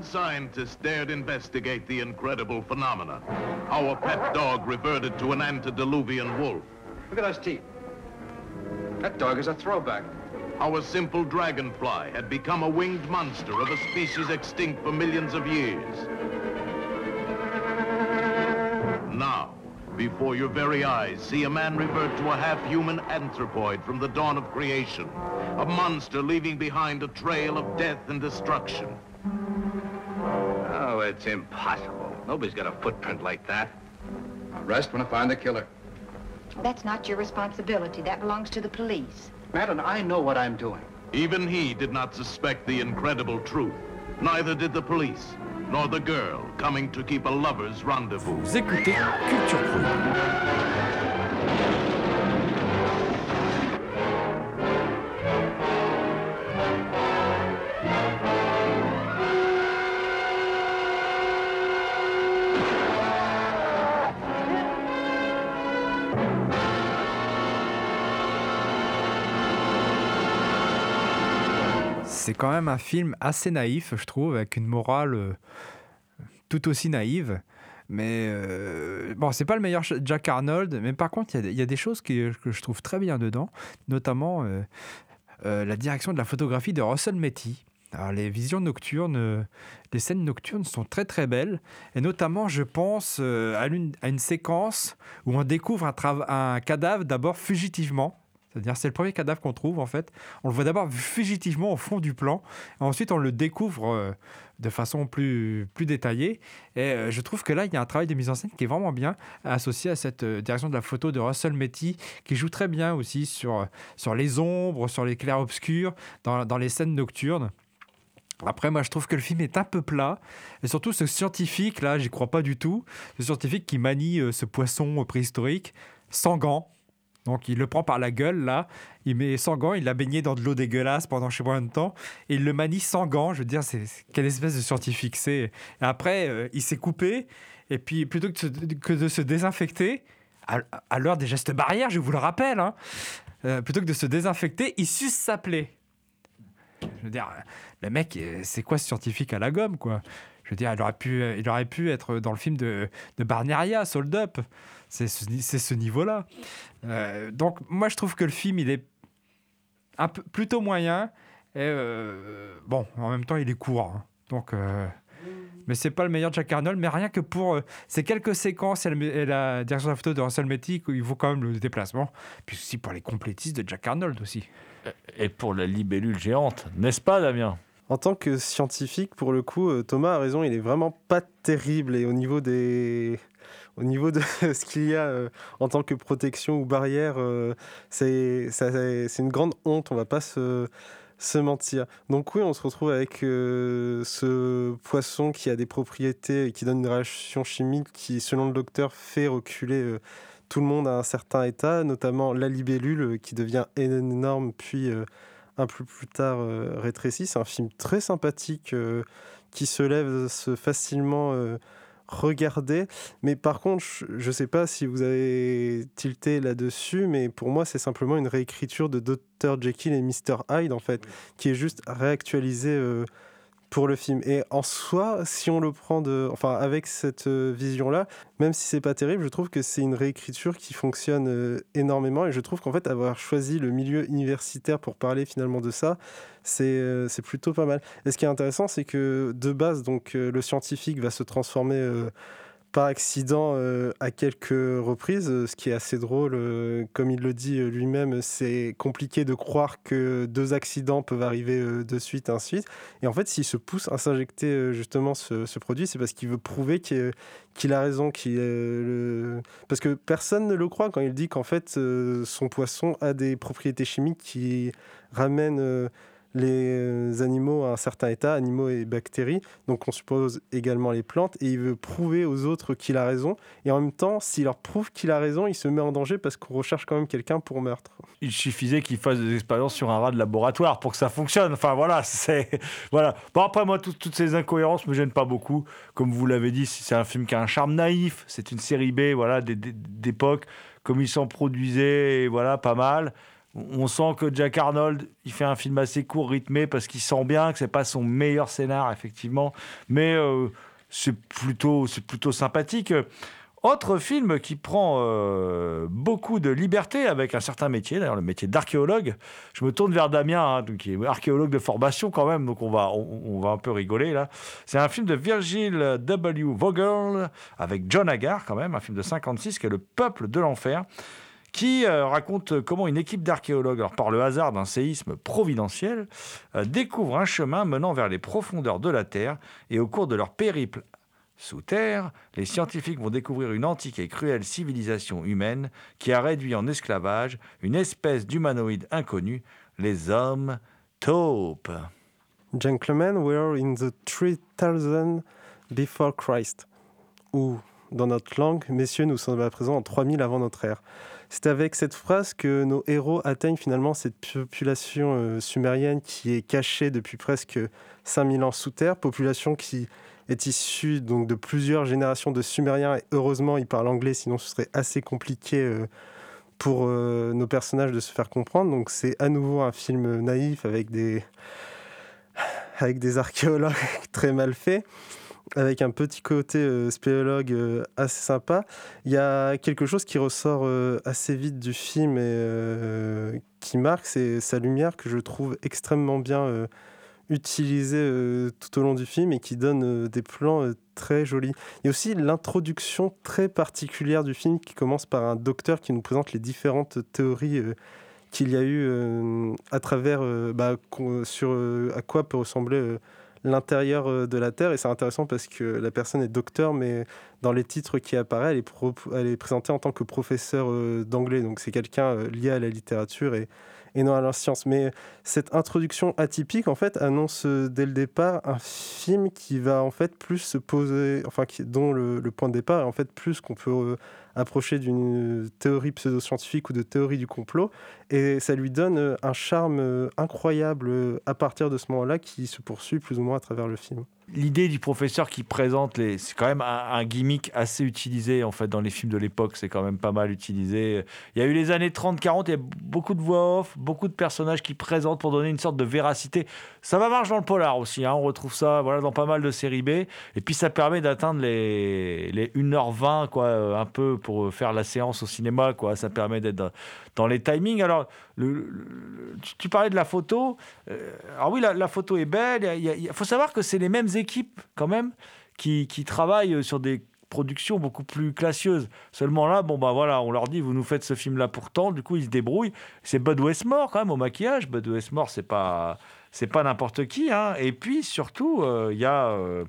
Only one scientist dared investigate the incredible phenomena. Our pet dog reverted to an antediluvian wolf. Look at those teeth. That dog is a throwback. Our simple dragonfly had become a winged monster of a species extinct for millions of years. Now, before your very eyes, see a man revert to a half-human anthropoid from the dawn of creation. A monster leaving behind a trail of death and destruction. It's impossible. Nobody's got a footprint like that. I'll rest when I find the killer. That's not your responsibility. That belongs to the police. Madam, I know what I'm doing. Even he did not suspect the incredible truth. Neither did the police, nor the girl coming to keep a lover's rendezvous. Vous écoutez Culture Prohibée. C'est quand même un film assez naïf, je trouve, avec une morale euh, tout aussi naïve. Mais euh, bon, c'est pas le meilleur Jack Arnold, mais par contre, il y a des- choses qui- que je trouve très bien dedans, notamment euh, euh, la direction de la photographie de Russell Metty. Les visions nocturnes, euh, les scènes nocturnes sont très très belles, et notamment, je pense euh, à, une séquence où on découvre un cadavre d'abord fugitivement. C'est-à-dire, c'est le premier cadavre qu'on trouve en fait. On le voit d'abord fugitivement au fond du plan, ensuite on le découvre euh, de façon plus, plus détaillée. Et euh, je trouve que là, il y a un travail de mise en scène qui est vraiment bien associé à cette euh, direction de la photo de Russell Metty, qui joue très bien aussi sur, sur les ombres, sur les clairs-obscurs, dans, dans les scènes nocturnes. Après, moi, je trouve que le film est un peu plat. Et surtout, ce scientifique, là, j'y crois pas du tout. Ce scientifique qui manie ce poisson préhistorique sans gants. Donc, il le prend par la gueule, là. Il met sans gants, il l'a baigné dans de l'eau dégueulasse pendant je sais pas combien de temps. Et il le manie sans gants. Je veux dire, c'est quelle espèce de scientifique c'est. Après, euh, il s'est coupé. Et puis, plutôt que de se, désinfecter, à, l'heure des gestes barrières, je vous le rappelle, hein, euh, plutôt que de se désinfecter, il suce sa plaie. Je veux dire, le mec, euh, c'est quoi ce scientifique à la gomme, quoi? Je veux dire, il aurait pu, il aurait pu être dans le film de, de Barneria, Sold Up. C'est ce, niveau-là. Euh, donc, moi, je trouve que le film, il est un peu, plutôt moyen. Et euh, bon, en même temps, il est court. hein. Donc, euh, mais c'est pas le meilleur Jack Arnold. Mais rien que pour euh, ces quelques séquences et, le- et la direction de la photo de Russell Metty, il vaut quand même le déplacement. Puis aussi pour les complétistes de Jack Arnold aussi. Et pour la libellule géante, n'est-ce pas, Damien? En tant que scientifique, pour le coup, Thomas a raison, il est vraiment pas terrible. Et au niveau des. Au niveau de ce qu'il y a euh, en tant que protection ou barrière, euh, c'est une grande honte, on va pas se, mentir. Donc oui, on se retrouve avec euh, ce poisson qui a des propriétés et qui donne une réaction chimique qui, selon le docteur, fait reculer tout le monde à un certain état, notamment la libellule qui devient énorme, puis un peu plus tard euh, rétréci. C'est un film très sympathique qui se lève facilement regarder. Mais par contre, je ne sais pas si vous avez tilté là-dessus, mais pour moi, c'est simplement une réécriture de Dr. Jekyll et Mr. Hyde, en fait, qui est juste réactualisée euh, pour le film. Et en soi, si on le prend enfin, avec cette euh, vision-là, même si c'est pas terrible, je trouve que c'est une réécriture qui fonctionne euh, énormément. Et je trouve qu'en fait, avoir choisi le milieu universitaire pour parler finalement de ça, c'est euh, c'est plutôt pas mal. Et ce qui est intéressant, c'est que de base, donc, le scientifique va se transformer par accident euh, à quelques reprises, euh, ce qui est assez drôle. Euh, comme il le dit lui-même, c'est compliqué de croire que deux accidents peuvent arriver de suite, ainsi suite. Et en fait, s'il se pousse à s'injecter justement ce, produit, c'est parce qu'il veut prouver qu'il a raison. Qu'il. Parce que personne ne le croit quand il dit qu'en fait, son poisson a des propriétés chimiques qui ramènent les animaux à un certain état, animaux et bactéries, donc on suppose également les plantes, et il veut prouver aux autres qu'il a raison, et en même temps, s'il leur prouve qu'il a raison, il se met en danger parce qu'on recherche quand même quelqu'un pour meurtre. Il suffisait qu'il fasse des expériences sur un rat de laboratoire pour que ça fonctionne. Enfin voilà, c'est voilà. Bon après moi toutes ces incohérences me gênent pas beaucoup. Comme vous l'avez dit, c'est un film qui a un charme naïf. C'est une série B, voilà, d'époque comme il s'en produisait, voilà, pas mal. On sent que Jack Arnold, il fait un film assez court, rythmé, parce qu'il sent bien que c'est pas son meilleur scénar, effectivement. Mais euh, c'est plutôt, plutôt sympathique. Autre film qui prend euh, beaucoup de liberté avec un certain métier, d'ailleurs le métier d'archéologue. Je me tourne vers Damien, hein, qui est archéologue de formation quand même, donc on va, on, va un peu rigoler là. C'est un film de Virgil W. Vogel avec John Agar quand même, un film de 56 qui est Le Peuple de l'Enfer qui euh, raconte comment une équipe d'archéologues, par le hasard d'un séisme providentiel, euh, découvre un chemin menant vers les profondeurs de la Terre et au cours de leur périple sous terre, les scientifiques vont découvrir une antique et cruelle civilisation humaine qui a réduit en esclavage une espèce d'humanoïde inconnu, les hommes taupes. Gentlemen, we are in the 3000 before Christ. Ou, dans notre langue, messieurs, nous sommes à présent en 3000 avant notre ère. C'est avec cette phrase que nos héros atteignent finalement cette population euh, sumérienne qui est cachée depuis presque 5000 ans sous terre, population qui est issue de plusieurs générations de Sumériens et heureusement ils parlent anglais sinon ce serait assez compliqué euh, pour euh, nos personnages de se faire comprendre. Donc c'est à nouveau un film naïf avec des avec des archéologues très mal faits avec un petit côté euh, spéologue euh, assez sympa. Il y a quelque chose qui ressort euh, assez vite du film et qui marque, c'est sa lumière que je trouve extrêmement bien utilisée tout au long du film et qui donne des plans très jolis. Il y a aussi l'introduction très particulière du film qui commence par un docteur qui nous présente les différentes théories qu'il y a eu à travers bah, sur à quoi peut ressembler l'intérieur euh, de la Terre. Et c'est intéressant parce que la personne est docteur, mais dans les titres qui apparaissent, elle est, elle est présentée en tant que professeur euh, d'anglais. Donc c'est quelqu'un euh, lié à la littérature et, et non à la science. Mais cette introduction atypique, en fait, annonce dès le départ un film qui va en fait plus se poser, enfin, dont le, point de départ est en fait plus qu'on peut approcher d'une théorie pseudo-scientifique ou de théorie du complot. Et ça lui donne un charme incroyable à partir de ce moment-là qui se poursuit plus ou moins à travers le film l'idée du professeur qui présente les, c'est quand même un, gimmick assez utilisé en fait dans les films de l'époque. C'est quand même pas mal utilisé. Il y a eu les années 30-40, il y a beaucoup de voix off, beaucoup de personnages qui présentent pour donner une sorte de véracité. Ça va marcher dans le polar aussi. Hein. On retrouve ça voilà dans pas mal de séries B. Et puis ça permet d'atteindre les, les 1h20 quoi, un peu pour faire la séance au cinéma quoi. Ça permet d'être dans les timings. Alors, tu, parlais de la photo. Euh, alors oui, la, photo est belle. Il, faut savoir que c'est les mêmes équipes quand même qui, travaillent sur des productions beaucoup plus classieuses. Seulement là, bon bah voilà, on leur dit vous nous faites ce film là pourtant, du coup ils se débrouillent. C'est Bud Westmore quand même au maquillage. Bud Westmore c'est pas c'est pas n'importe qui. Hein. Et puis surtout euh, il y a euh,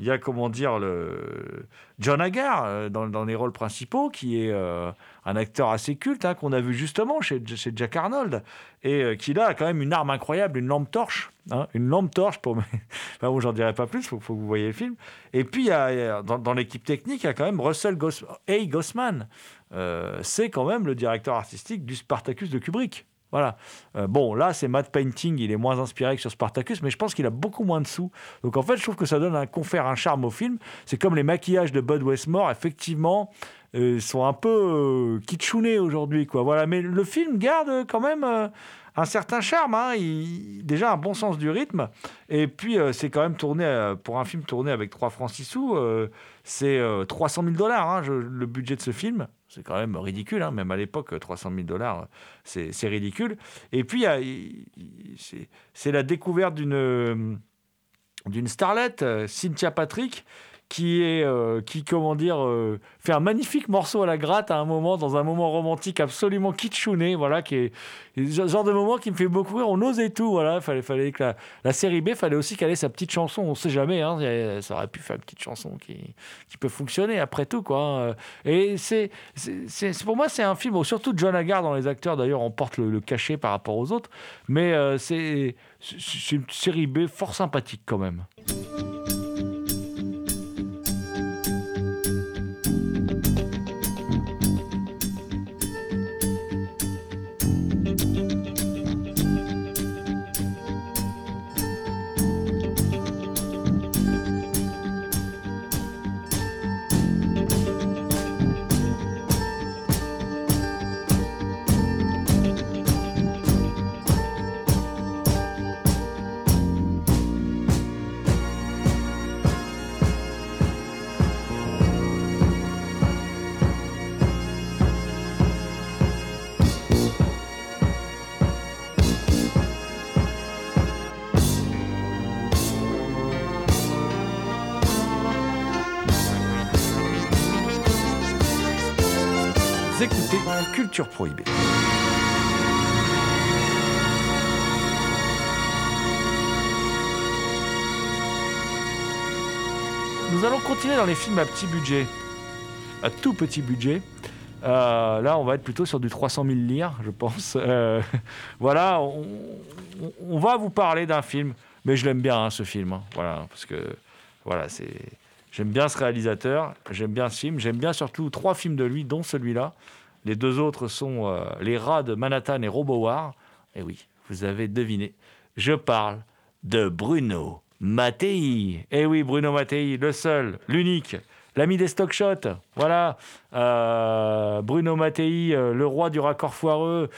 il y a comment dire le John Agar euh, dans, les rôles principaux, qui est euh, un acteur assez culte hein, qu'on a vu justement chez, Jack Arnold et euh, qui là a quand même une arme incroyable, une lampe torche, hein, une lampe torche pour. enfin bon, j'en dirai pas plus, faut, faut que vous voyez le film. Et puis dans, l'équipe technique, il y a quand même Russell A. Gossman. c'est quand même le directeur artistique du Spartacus de Kubrick. Voilà. Euh, bon, là, c'est matte painting, il est moins inspiré que sur Spartacus, mais je pense qu'il a beaucoup moins de sous. Donc en fait, je trouve que ça donne un confère un charme au film. C'est comme les maquillages de Bud Westmore, effectivement, euh, sont un peu euh, kitschounés aujourd'hui, quoi. Voilà. Mais le film garde quand même. euh, un certain charme, hein. Il- déjà un bon sens du rythme, et puis c'est quand même tourné, pour un film tourné avec 3 francs 6 sous, euh, c'est euh, 300 000 dollars hein, le budget de ce film. C'est quand même ridicule, hein, même à l'époque, 300 000 dollars, c'est ridicule. Et puis, c'est- la découverte d'une euh, starlette, euh, Cynthia Patrick, qui est, euh, qui, comment dire, euh, fait un magnifique morceau à la gratte à un moment, dans un moment romantique absolument kitschouné, voilà, qui est ce genre de moment qui me fait beaucoup rire. On osait tout, voilà. Fallait, fallait que la, série B, fallait aussi qu'elle ait sa petite chanson. On sait jamais, hein, ça aurait pu faire une petite chanson qui, qui peut fonctionner après tout, quoi. hein. Et c'est, c'est, pour moi, c'est un film, surtout John Haggard dans les acteurs, d'ailleurs, on le, cachet par rapport aux autres, mais euh, c'est c'est une série B fort sympathique quand même. Culture Prohibée. Nous allons continuer dans les films à petit budget, à tout petit budget. Euh, là, on va être plutôt sur du 300 000 lire, je pense. Euh, voilà, on va vous parler d'un film, mais je l'aime bien hein, ce film. hein. voilà, parce que voilà, c'est j'aime bien ce réalisateur, j'aime bien ce film, j'aime bien surtout trois films de lui, dont celui-là. Les deux autres sont euh, Les Rats de Manhattan et Robowar. Et oui, vous avez deviné, je parle de Bruno Mattei. Eh oui, Bruno Mattei, le seul, l'unique, l'ami des stock shots. Voilà, Euh, Bruno Mattei, euh, le roi du raccord foireux,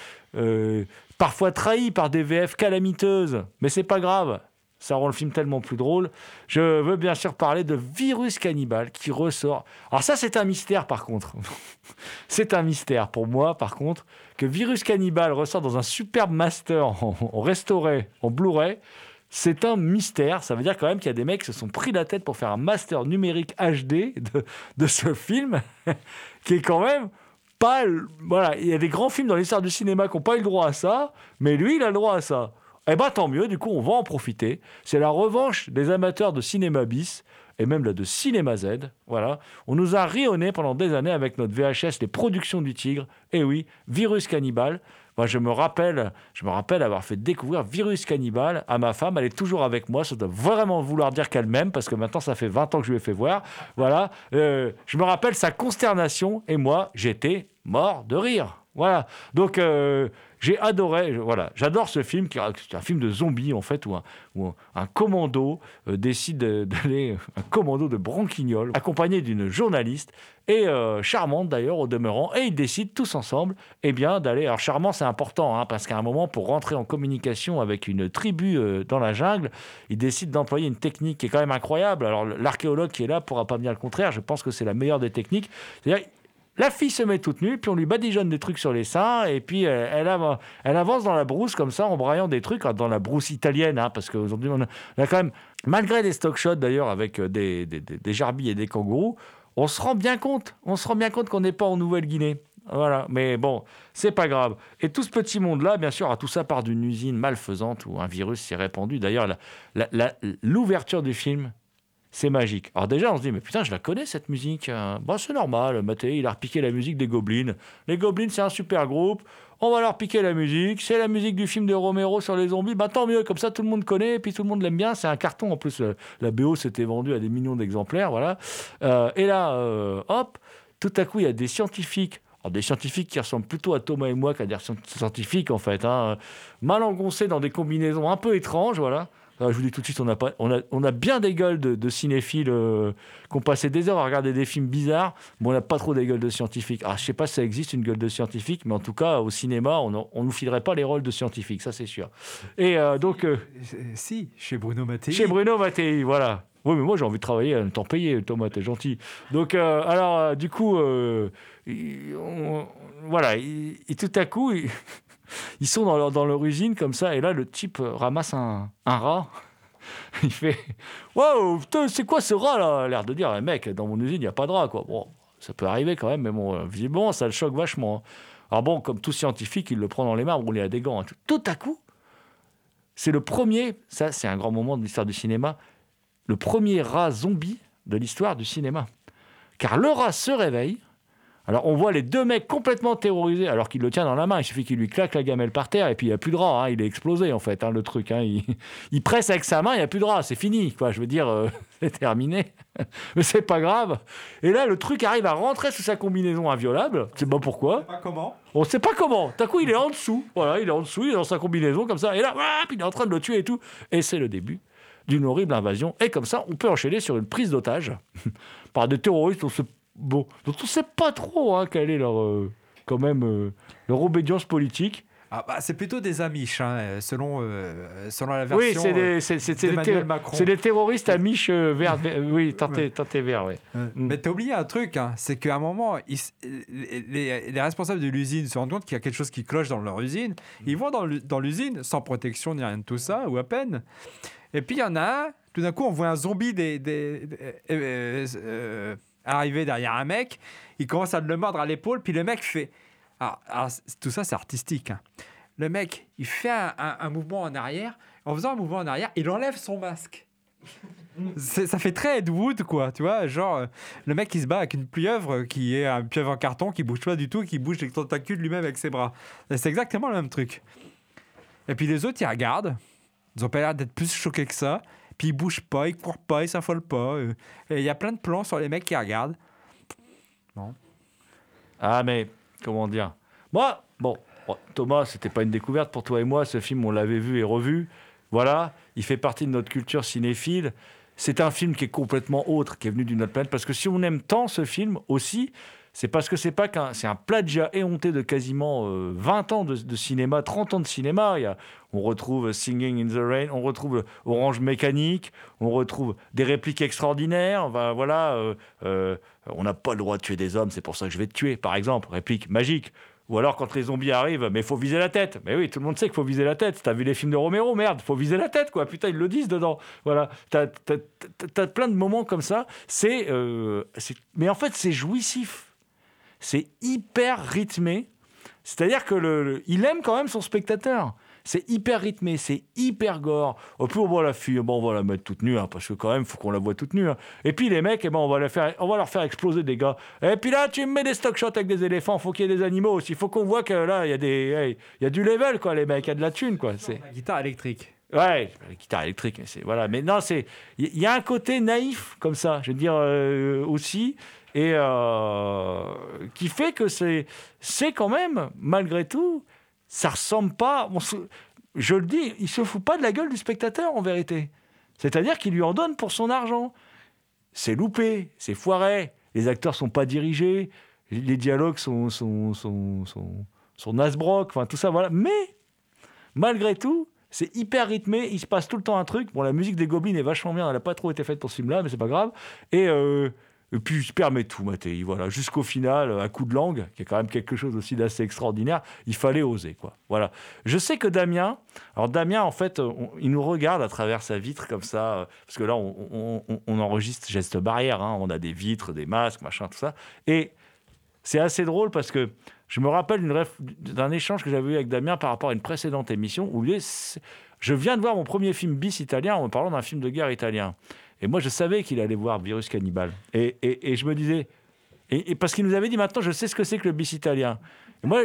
parfois trahi par des VF calamiteuses, mais c'est pas grave. Ça rend le film tellement plus drôle. Je veux bien sûr parler de Virus Cannibal qui ressort. Alors ça, c'est un mystère par contre. c'est un mystère pour moi par contre que Virus Cannibal ressort dans un superbe master en, en restauré, en Blu-ray. C'est un mystère. Ça veut dire quand même qu'il y a des mecs qui se sont pris la tête pour faire un master numérique HD de, ce film, qui est quand même pas. Voilà, il y a des grands films dans l'histoire du cinéma qui n'ont pas eu le droit à ça, mais lui, il a le droit à ça. Eh ben tant mieux, du coup, on va en profiter. C'est la revanche des amateurs de cinéma bis et même là de cinéma Z. Voilà, on nous a rionné pendant des années avec notre VHS Les Productions du Tigre. Et oui, Virus Cannibal. Moi, je me rappelle, je me rappelle avoir fait découvrir Virus Cannibal à ma femme. Elle est toujours avec moi. Ça doit vraiment vouloir dire qu'elle m'aime parce que maintenant, ça fait 20 ans que je lui ai fait voir. Voilà. Euh, je me rappelle sa consternation et moi, j'étais mort de rire. Voilà. Donc, euh, j'ai adoré. Voilà. J'adore ce film qui est un film de zombies, en fait, où un, commando euh, décide de- d'aller. Un commando de branquignoles, accompagné d'une journaliste et euh, charmante d'ailleurs au demeurant. Et ils décident tous ensemble eh bien, d'aller. Alors, charmant, c'est important, hein, parce qu'à un moment, pour rentrer en communication avec une tribu euh, dans la jungle, ils décident d'employer une technique qui est quand même incroyable. Alors, l'archéologue qui est là pourra pas me dire le contraire. Je pense que c'est la meilleure des techniques. C'est-à-dire, la fille se met toute nue, puis on lui badigeonne des trucs sur les seins, et puis euh, elle, av- elle avance dans la brousse comme ça, en braillant des trucs, dans la brousse italienne, hein, parce qu'aujourd'hui, on, on a quand même, malgré des stock shots d'ailleurs, avec euh, des, des, et des kangourous, on se rend bien compte, on se rend bien compte qu'on n'est pas en Nouvelle-Guinée. Voilà, mais bon, c'est pas grave. Et tout ce petit monde-là, bien sûr, a tout ça part d'une usine malfaisante où un virus s'est répandu. D'ailleurs, l'ouverture du film, c'est magique. Alors déjà, on se dit, mais putain, je la connais cette musique. hein. Bon, c'est normal, Mattei, il a repiqué la musique des Goblins. Les Goblins, c'est un super groupe. On va leur piquer la musique. C'est la musique du film de Romero sur les zombies. Bah tant mieux, comme ça tout le monde connaît, et puis tout le monde l'aime bien. C'est un carton. En plus, la BO s'était vendue à des millions d'exemplaires. Voilà. Euh, et là, euh, hop, tout à coup, il y a des scientifiques des scientifiques qui ressemblent plutôt à Thomas et moi qu'à des scientifiques, en fait. Hein. Mal engoncés dans des combinaisons un peu étranges, voilà. Alors, je vous dis tout de suite, on a, pas, on a, on a bien des gueules de, de cinéphiles euh, qui ont passé des heures à regarder des films bizarres, mais on n'a pas trop des gueules de scientifiques. Alors, je sais pas si ça existe une gueule de scientifique, mais en tout cas, au cinéma, on ne nous filerait pas les rôles de scientifiques, ça c'est sûr. Et euh, donc... euh, Si, chez Bruno Mattei. chez Bruno Mattei, voilà. Oui, mais moi j'ai envie de travailler en temps payé, Thomas, t'es gentil. Donc, euh, alors, euh, du coup, euh, voilà, il- et tout à coup, il- ils sont dans leur, usine comme ça, et là, le type ramasse un, un rat. Il fait Waouh, c'est quoi ce rat là? L'air de dire, Eh, mec, dans mon usine, il n'y a pas de rat, quoi. Bon, ça peut arriver quand même, mais bon, visiblement, ça le choque vachement. hein. Alors, bon, comme tout scientifique, il le prend dans les mains, roulé à des gants. hein. Tout à coup, c'est le premier, ça, c'est un grand moment de l'histoire du cinéma, le premier rat zombie de l'histoire du cinéma. Car le rat se réveille. Alors on voit les deux mecs complètement terrorisés alors qu'il le tient dans la main. Il suffit qu'il lui claque la gamelle par terre et puis il n'y a plus de rat. hein. Il est explosé en fait, hein, le truc. hein. Il, il presse avec sa main, il n'y a plus de rat. C'est fini. Quoi. Je veux dire, euh, c'est terminé. Mais c'est pas grave. Et là, le truc arrive à rentrer sous sa combinaison inviolable. Je sais pas pourquoi. Pas comment On sait pas comment. D'un coup, il est en dessous. Voilà, il est en dessous, il est dans sa combinaison comme ça. Et là, il est en train de le tuer et tout. Et c'est le début d'une horrible invasion. Et comme ça, on peut enchaîner sur une prise d'otage par des terroristes. On bon, dont on sait pas trop hein, quelle est leur, euh, quand même, euh, leur obédience politique. Ah bah, c'est plutôt des Amish, hein, euh, selon, euh, selon la version Oui, c'est des, c'est- c'est- c'est des d'Emmanuel ter- Macron. c'est des terroristes amiches euh, verts. verts- oui, teintés, teintés verts, oui. Mais t'as oublié un truc, hein, c'est qu'à un moment, ils les, les- les responsables de l'usine se rendent compte qu'il y a quelque chose qui cloche dans leur usine. Ils vont dans l'usine sans protection ni rien de tout ça, ou à peine. Et puis il y en a un, tout d'un coup, on voit un zombie des- euh, euh, arriver derrière un mec. Il commence à le mordre à l'épaule, puis le mec fait. Alors, alors, c- tout ça, c'est artistique. hein. Le mec, il fait un, mouvement en arrière. En faisant un mouvement en arrière, il enlève son masque. Ça fait très Ed Wood, quoi, tu vois. Genre, euh, le mec qui se bat avec une pieuvre qui est un pieuvre en carton qui bouge pas du tout, qui bouge les tentacules lui-même avec ses bras. C'est exactement le même truc. Et puis les autres, ils regardent. Ils ont pas l'air d'être plus choqués que ça. Puis ils bougent pas, ils courent pas, ils s'affolent pas. euh. Il y a plein de plans sur les mecs qui regardent. Non. Ah, mais comment dire? Moi, bon, bon, Thomas, c'était pas une découverte pour toi et moi. Ce film, on l'avait vu et revu. Voilà, il fait partie de notre culture cinéphile. C'est un film qui est complètement autre, qui est venu d'une autre planète. Parce que si on aime tant ce film aussi, c'est parce que c'est pas qu'un, c'est un plagiat éhonté de quasiment euh, 20 ans de, cinéma, 30 ans de cinéma. Il y a, on retrouve Singing in the Rain, on retrouve Orange Mécanique, on retrouve des répliques extraordinaires. Enfin, voilà, euh, euh, on n'a pas le droit de tuer des hommes, c'est pour ça que je vais te tuer, par exemple. Réplique magique. Ou alors quand les zombies arrivent, mais faut viser la tête. Mais oui, tout le monde sait qu'il faut viser la tête. T'as vu les films de Romero, merde, faut viser la tête, quoi. Putain, ils le disent dedans. Voilà, t'as t'as- t'as plein de moments comme ça. Euh, c'est- mais en fait, c'est jouissif. C'est hyper rythmé. C'est-à-dire que le, le- il aime quand même son spectateur. C'est hyper rythmé, c'est hyper gore. Au plus on voit la fille, bon, on va la mettre toute nue, hein, parce que quand même, faut qu'on la voit toute nue. hein. Et puis les mecs, eh ben, on, va la faire, on va leur faire exploser des gars. Et puis là, tu me mets des stock shots avec des éléphants, faut qu'il y ait des animaux aussi. Faut qu'on voit que là, il y a des, hey, y a du level, quoi, les mecs, il y a de la thune, quoi. C'est... La guitare électrique. Ouais, la guitare électrique, mais c'est voilà. Mais non, c'est il y, y a un côté naïf comme ça, je veux dire euh, aussi, et euh, qui fait que c'est c'est quand même malgré tout, ça ressemble pas. je le dis, il se fout pas de la gueule du spectateur en vérité. C'est-à-dire qu'il lui en donne pour son argent. C'est loupé, c'est foiré. Les acteurs sont pas dirigés, les dialogues sont sont sont sont, sont nasbrock, enfin tout ça voilà. Mais malgré tout, c'est hyper rythmé, il se passe tout le temps un truc. Bon, la musique des Goblins est vachement bien, elle n'a pas trop été faite pour ce film-là, mais c'est pas grave. Et, euh, et puis, il se permet tout, Mattei. Voilà, jusqu'au final, à coup de langue, qui est quand même quelque chose aussi d'assez extraordinaire, il fallait oser, quoi. Voilà. Je sais que Damien, alors Damien, en fait, il nous regarde à travers sa vitre comme ça, euh, parce que là, on, enregistre geste barrière, hein, on a des vitres, des masques, machin, tout ça. Et c'est assez drôle parce que je me rappelle d'un échange que j'avais eu avec Damien par rapport à une précédente émission où c'est- je viens de voir mon premier film bis italien en me parlant d'un film de guerre italien. Et moi, je savais qu'il allait voir Virus Cannibal. Et, et- et je me disais, et, parce qu'il nous avait dit maintenant, je sais ce que c'est que le bis italien. Moi,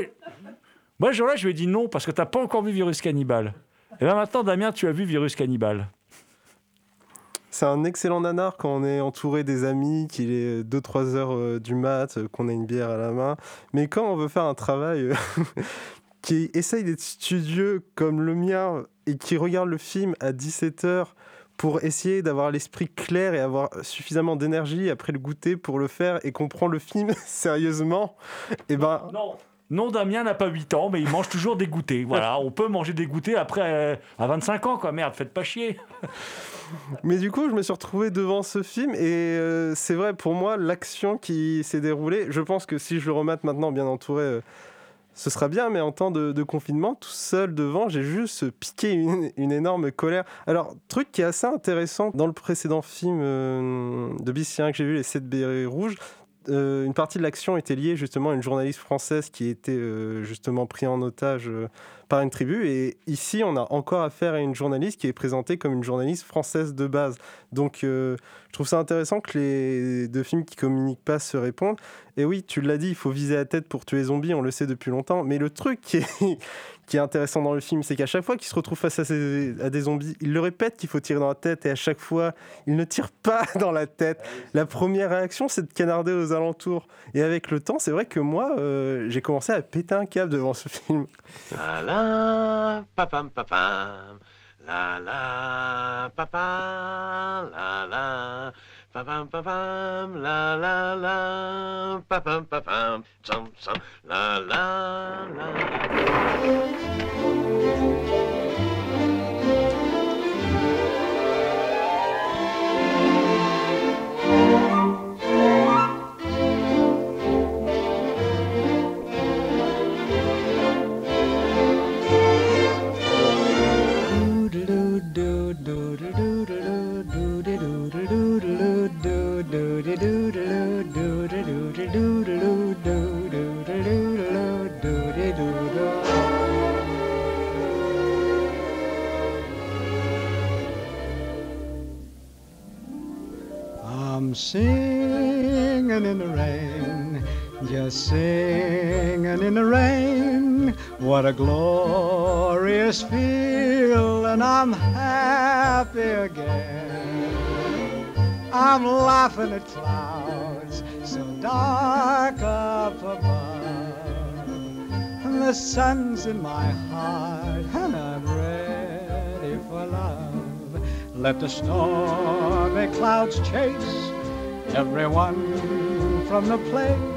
moi, jour-là, je lui ai dit non parce que tu n'as pas encore vu Virus Cannibal. Et bien maintenant, Damien, tu as vu Virus Cannibal. c'est un excellent nanar quand on est entouré des amis, qu'il est 2-3 heures euh, du mat, euh, qu'on a une bière à la main. Mais quand on veut faire un travail euh, qui essaye d'être studieux comme le mien et qui regarde le film à 17 heures pour essayer d'avoir l'esprit clair et avoir suffisamment d'énergie après le goûter pour le faire et qu'on prend le film sérieusement, et ben Non, non, Damien n'a pas 8 ans, mais il mange toujours des goûters. Voilà, on peut manger des goûters après euh, à 25 ans, quoi. Merde, faites pas chier. Mais du coup, je me suis retrouvé devant ce film et euh, c'est vrai pour moi l'action qui s'est déroulée. Je pense que si je le remate maintenant bien entouré, euh, ce sera bien. Mais en temps de, confinement, tout seul devant, j'ai juste piqué une, une énorme colère. Alors, truc qui est assez intéressant dans le précédent film euh, de Bistien que j'ai vu, Les 7 bérets rouges. euh, une partie de l'action était liée justement à une journaliste française qui était euh, justement prise en otage par une tribu. Et ici, on a encore affaire à une journaliste qui est présentée comme une journaliste française de base. Donc, euh, je trouve ça intéressant que les deux films qui communiquent pas se répondent. Et oui, tu l'as dit, il faut viser la tête pour tuer les zombies, on le sait depuis longtemps. Mais le truc qui est, intéressant dans le film, c'est qu'à chaque fois qu'il se retrouve face à, des zombies, il le répète qu'il faut tirer dans la tête. Et à chaque fois, il ne tire pas dans la tête. La première réaction, c'est de canarder aux alentours. Et avec le temps, c'est vrai que moi, euh, j'ai commencé à péter un câble devant ce film. La la, papam papam, la la, papa, la la, papam papam, la la la, papam papam, tsam tsam, la la I'm singing in the rain. What a glorious feeling, I'm happy again. I'm laughing at clouds so dark up above. And the sun's in my heart, and I'm ready for love. Let the stormy clouds chase everyone from the place.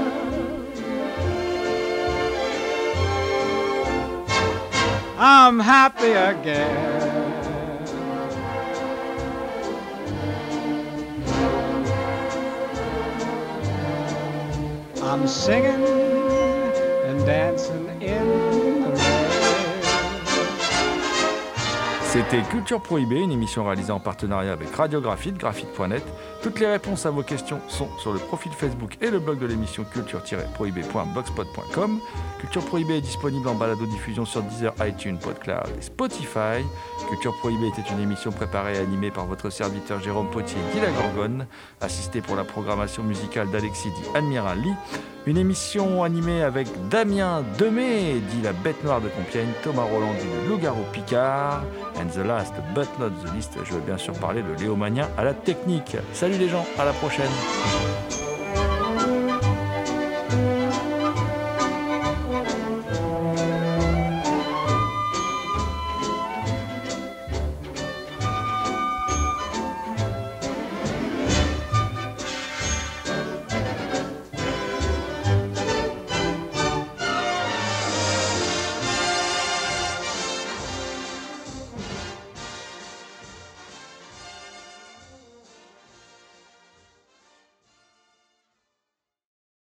I'm happy again. I'm singing and dancing in. C'était Culture Prohibée, une émission réalisée en partenariat avec Radiographite, graphite.net. Toutes les réponses à vos questions sont sur le profil Facebook et le blog de l'émission culture-prohibée.blogspot.com. Culture Prohibée est disponible en balado-diffusion sur Deezer, iTunes, PodCloud et Spotify. Culture Prohibée était une émission préparée et animée par votre serviteur Jérôme Potier, dit la assisté pour la programmation musicale d'Alexis, dit Admiral Lee. Une émission animée avec Damien Demey, dit la bête noire de Compiègne, Thomas Roland, dit le loup-garou Picard, and the last but not the least, je veux bien sûr parler de Léo Magnin à la technique. Salut les gens, à la prochaine.